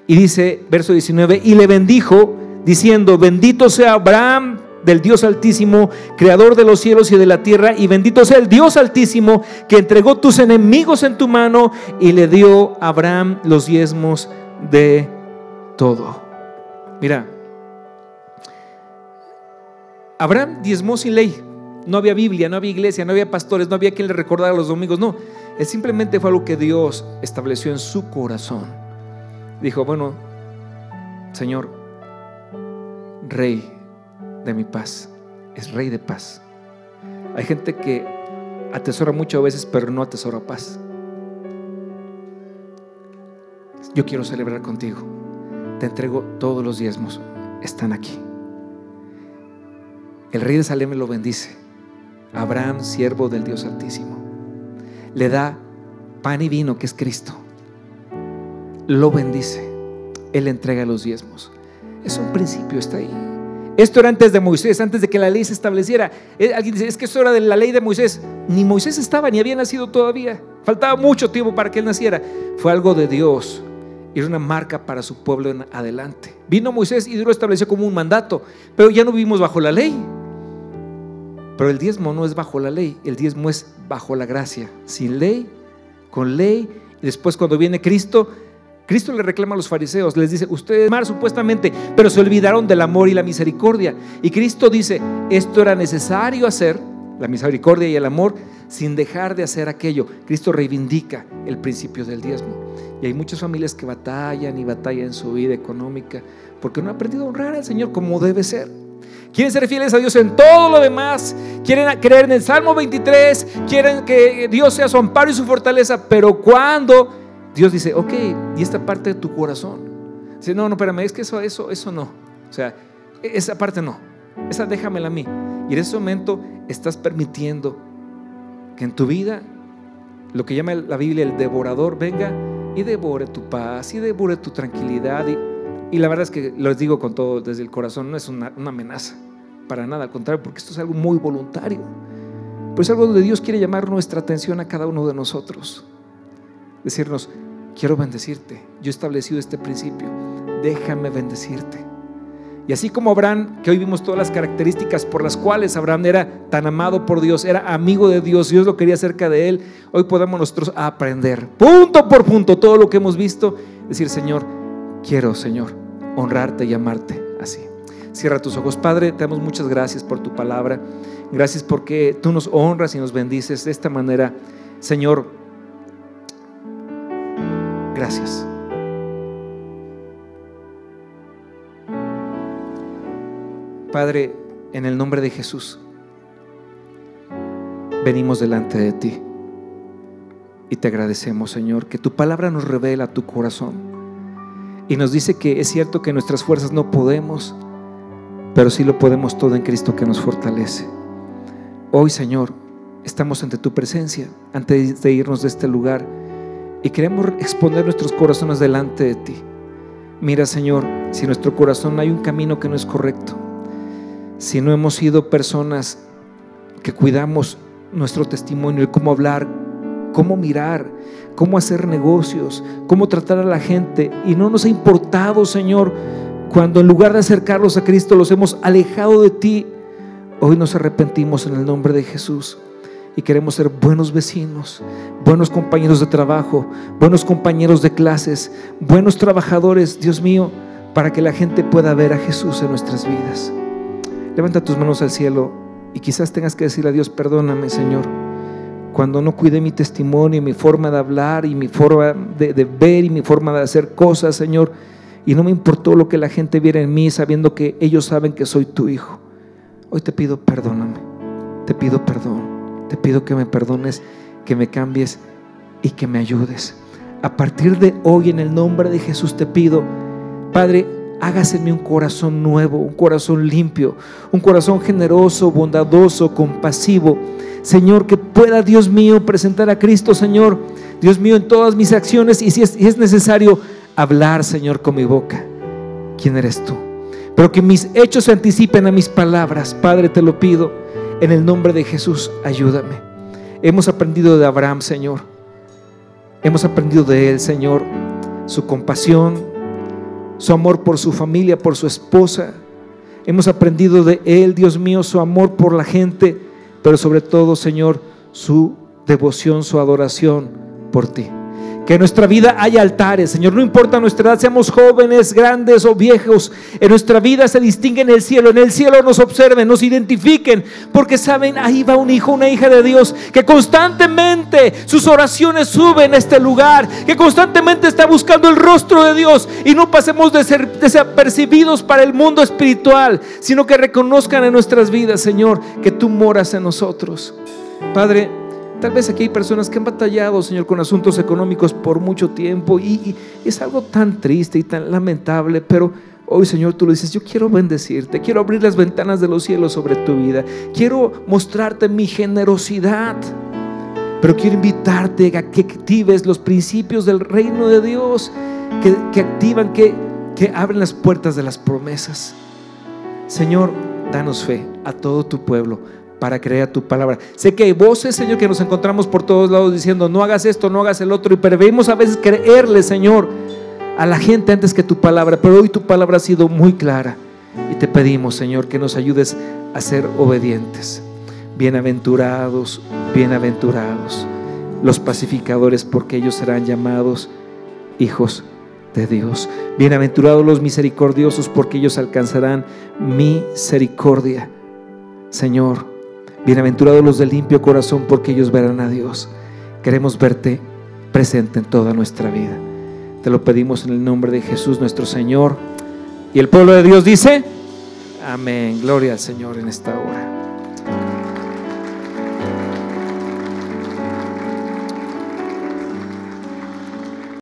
Y dice, verso 19, y le bendijo diciendo, bendito sea Abraham del Dios Altísimo, creador de los cielos y de la tierra, y bendito sea el Dios Altísimo que entregó tus enemigos en tu mano y le dio a Abraham los diezmos de todo. Mira, Abraham diezmó sin ley. No había Biblia, no había iglesia, no había pastores, no había quien le recordara los domingos. No, es simplemente fue algo que Dios estableció en su corazón. Dijo, bueno, Señor, Rey de mi paz, es Rey de paz. Hay gente que atesora mucho a veces, pero no atesora paz. Yo quiero celebrar contigo. Te entrego todos los diezmos. Están aquí. El rey de Salem lo bendice. Abraham, siervo del Dios Altísimo le da pan y vino, que es Cristo. Lo bendice. Él entrega los diezmos. Es un principio, está ahí. Esto era antes de Moisés, antes de que la ley se estableciera. Eh, alguien dice, es que esto era de la ley de Moisés. Ni Moisés estaba, ni había nacido todavía. Faltaba mucho tiempo para que él naciera. Fue algo de Dios. Era una marca para su pueblo en adelante. Vino Moisés y Dios lo estableció como un mandato. Pero ya no vivimos bajo la ley. Pero el diezmo no es bajo la ley, el diezmo es bajo la gracia, sin ley, con ley. Y después cuando viene Cristo, Cristo le reclama a los fariseos, les dice, ustedes mar supuestamente, pero se olvidaron del amor y la misericordia. Y Cristo dice, esto era necesario hacer, la misericordia y el amor, sin dejar de hacer aquello. Cristo reivindica el principio del diezmo. Y hay muchas familias que batallan y batallan en su vida económica porque no han aprendido a honrar al Señor como debe ser. Quieren ser fieles a Dios en todo lo demás. Quieren creer en el Salmo 23. Quieren que Dios sea su amparo y su fortaleza. Pero cuando Dios dice, ok, y esta parte de tu corazón. Dice, no, no, espérame, es que eso, eso, eso no. O sea, esa parte no. Esa déjamela a mí. Y en ese momento estás permitiendo que en tu vida lo que llama la Biblia el devorador venga y devore tu paz y devore tu tranquilidad y y la verdad es que les digo con todo desde el corazón, no es una, amenaza, para nada, al contrario, porque esto es algo muy voluntario. Pues algo donde Dios quiere llamar nuestra atención a cada uno de nosotros. Decirnos, quiero bendecirte, yo he establecido este principio, déjame bendecirte. Y así como Abraham, que hoy vimos todas las características por las cuales Abraham era tan amado por Dios, era amigo de Dios, Dios lo quería cerca de él, hoy podemos nosotros aprender, punto por punto, todo lo que hemos visto, decir, Señor, quiero, Señor, honrarte y amarte así. Cierra tus ojos. Padre, te damos muchas gracias por tu palabra. Gracias porque tú nos honras y nos bendices de esta manera. Señor, gracias. Padre, en el nombre de Jesús, venimos delante de ti y te agradecemos, Señor, que tu palabra nos revela tu corazón y nos dice que es cierto que nuestras fuerzas no podemos, pero sí lo podemos todo en Cristo que nos fortalece. Hoy, Señor, estamos ante tu presencia, antes de irnos de este lugar, y queremos exponer nuestros corazones delante de ti. Mira, Señor, si en nuestro corazón hay un camino que no es correcto, si no hemos sido personas que cuidamos nuestro testimonio, el cómo hablar, cómo mirar, cómo hacer negocios, cómo tratar a la gente, y no nos ha importado, Señor, cuando en lugar de acercarlos a Cristo los hemos alejado de ti, hoy nos arrepentimos en el nombre de Jesús y queremos ser buenos vecinos, buenos compañeros de trabajo, buenos compañeros de clases, buenos trabajadores, Dios mío, para que la gente pueda ver a Jesús en nuestras vidas. Levanta tus manos al cielo y quizás tengas que decirle a Dios, perdóname Señor, cuando no cuidé mi testimonio, mi forma de hablar y mi forma de, de ver y mi forma de hacer cosas, Señor, y no me importó lo que la gente viera en mí sabiendo que ellos saben que soy tu hijo. Hoy te pido perdóname, te pido perdón, te pido que me perdones, que me cambies y que me ayudes. A partir de hoy, en el nombre de Jesús, te pido, Padre, hágase en mí un corazón nuevo, un corazón limpio, un corazón generoso, bondadoso, compasivo. Señor, que pueda, Dios mío, presentar a Cristo, Señor, Dios mío, en todas mis acciones y si es, es necesario hablar, Señor, con mi boca. ¿Quién eres tú? Pero que mis hechos se anticipen a mis palabras. Padre, te lo pido. En el nombre de Jesús, ayúdame. Hemos aprendido de Abraham, Señor. Hemos aprendido de él, Señor, su compasión, su amor por su familia, por su esposa. Hemos aprendido de Él, Dios mío, su amor por la gente, pero sobre todo, Señor, su devoción, su adoración por ti. Que en nuestra vida haya altares, Señor. No importa nuestra edad, seamos jóvenes, grandes o viejos. En nuestra vida se distingue en el cielo. En el cielo nos observen, nos identifiquen. Porque saben, ahí va un hijo, una hija de Dios. Que constantemente sus oraciones suben a este lugar. Que constantemente está buscando el rostro de Dios. Y no pasemos de ser desapercibidos para el mundo espiritual. Sino que reconozcan en nuestras vidas, Señor, que tú moras en nosotros. Padre, Tal vez aquí hay personas que han batallado, Señor, con asuntos económicos por mucho tiempo y, es algo tan triste y tan lamentable, pero hoy, Señor, tú lo dices, yo quiero bendecirte, quiero abrir las ventanas de los cielos sobre tu vida, quiero mostrarte mi generosidad, pero quiero invitarte a que actives los principios del reino de Dios, que, que activan, que, que abren las puertas de las promesas. Señor, danos fe a todo tu pueblo para creer tu palabra. Sé que hay voces, Señor, que nos encontramos por todos lados diciendo, no hagas esto, no hagas el otro, y preferimos a veces creerle, Señor, a la gente antes que tu palabra, pero hoy tu palabra ha sido muy clara y te pedimos, Señor, que nos ayudes a ser obedientes. Bienaventurados, bienaventurados los pacificadores, porque ellos serán llamados hijos de Dios. Bienaventurados los misericordiosos, porque ellos alcanzarán misericordia. Señor, Bienaventurados los de limpio corazón porque ellos verán a Dios. Queremos verte presente en toda nuestra vida. Te lo pedimos en el nombre de Jesús nuestro Señor. Y el pueblo de Dios dice, amén. Gloria al Señor en esta hora.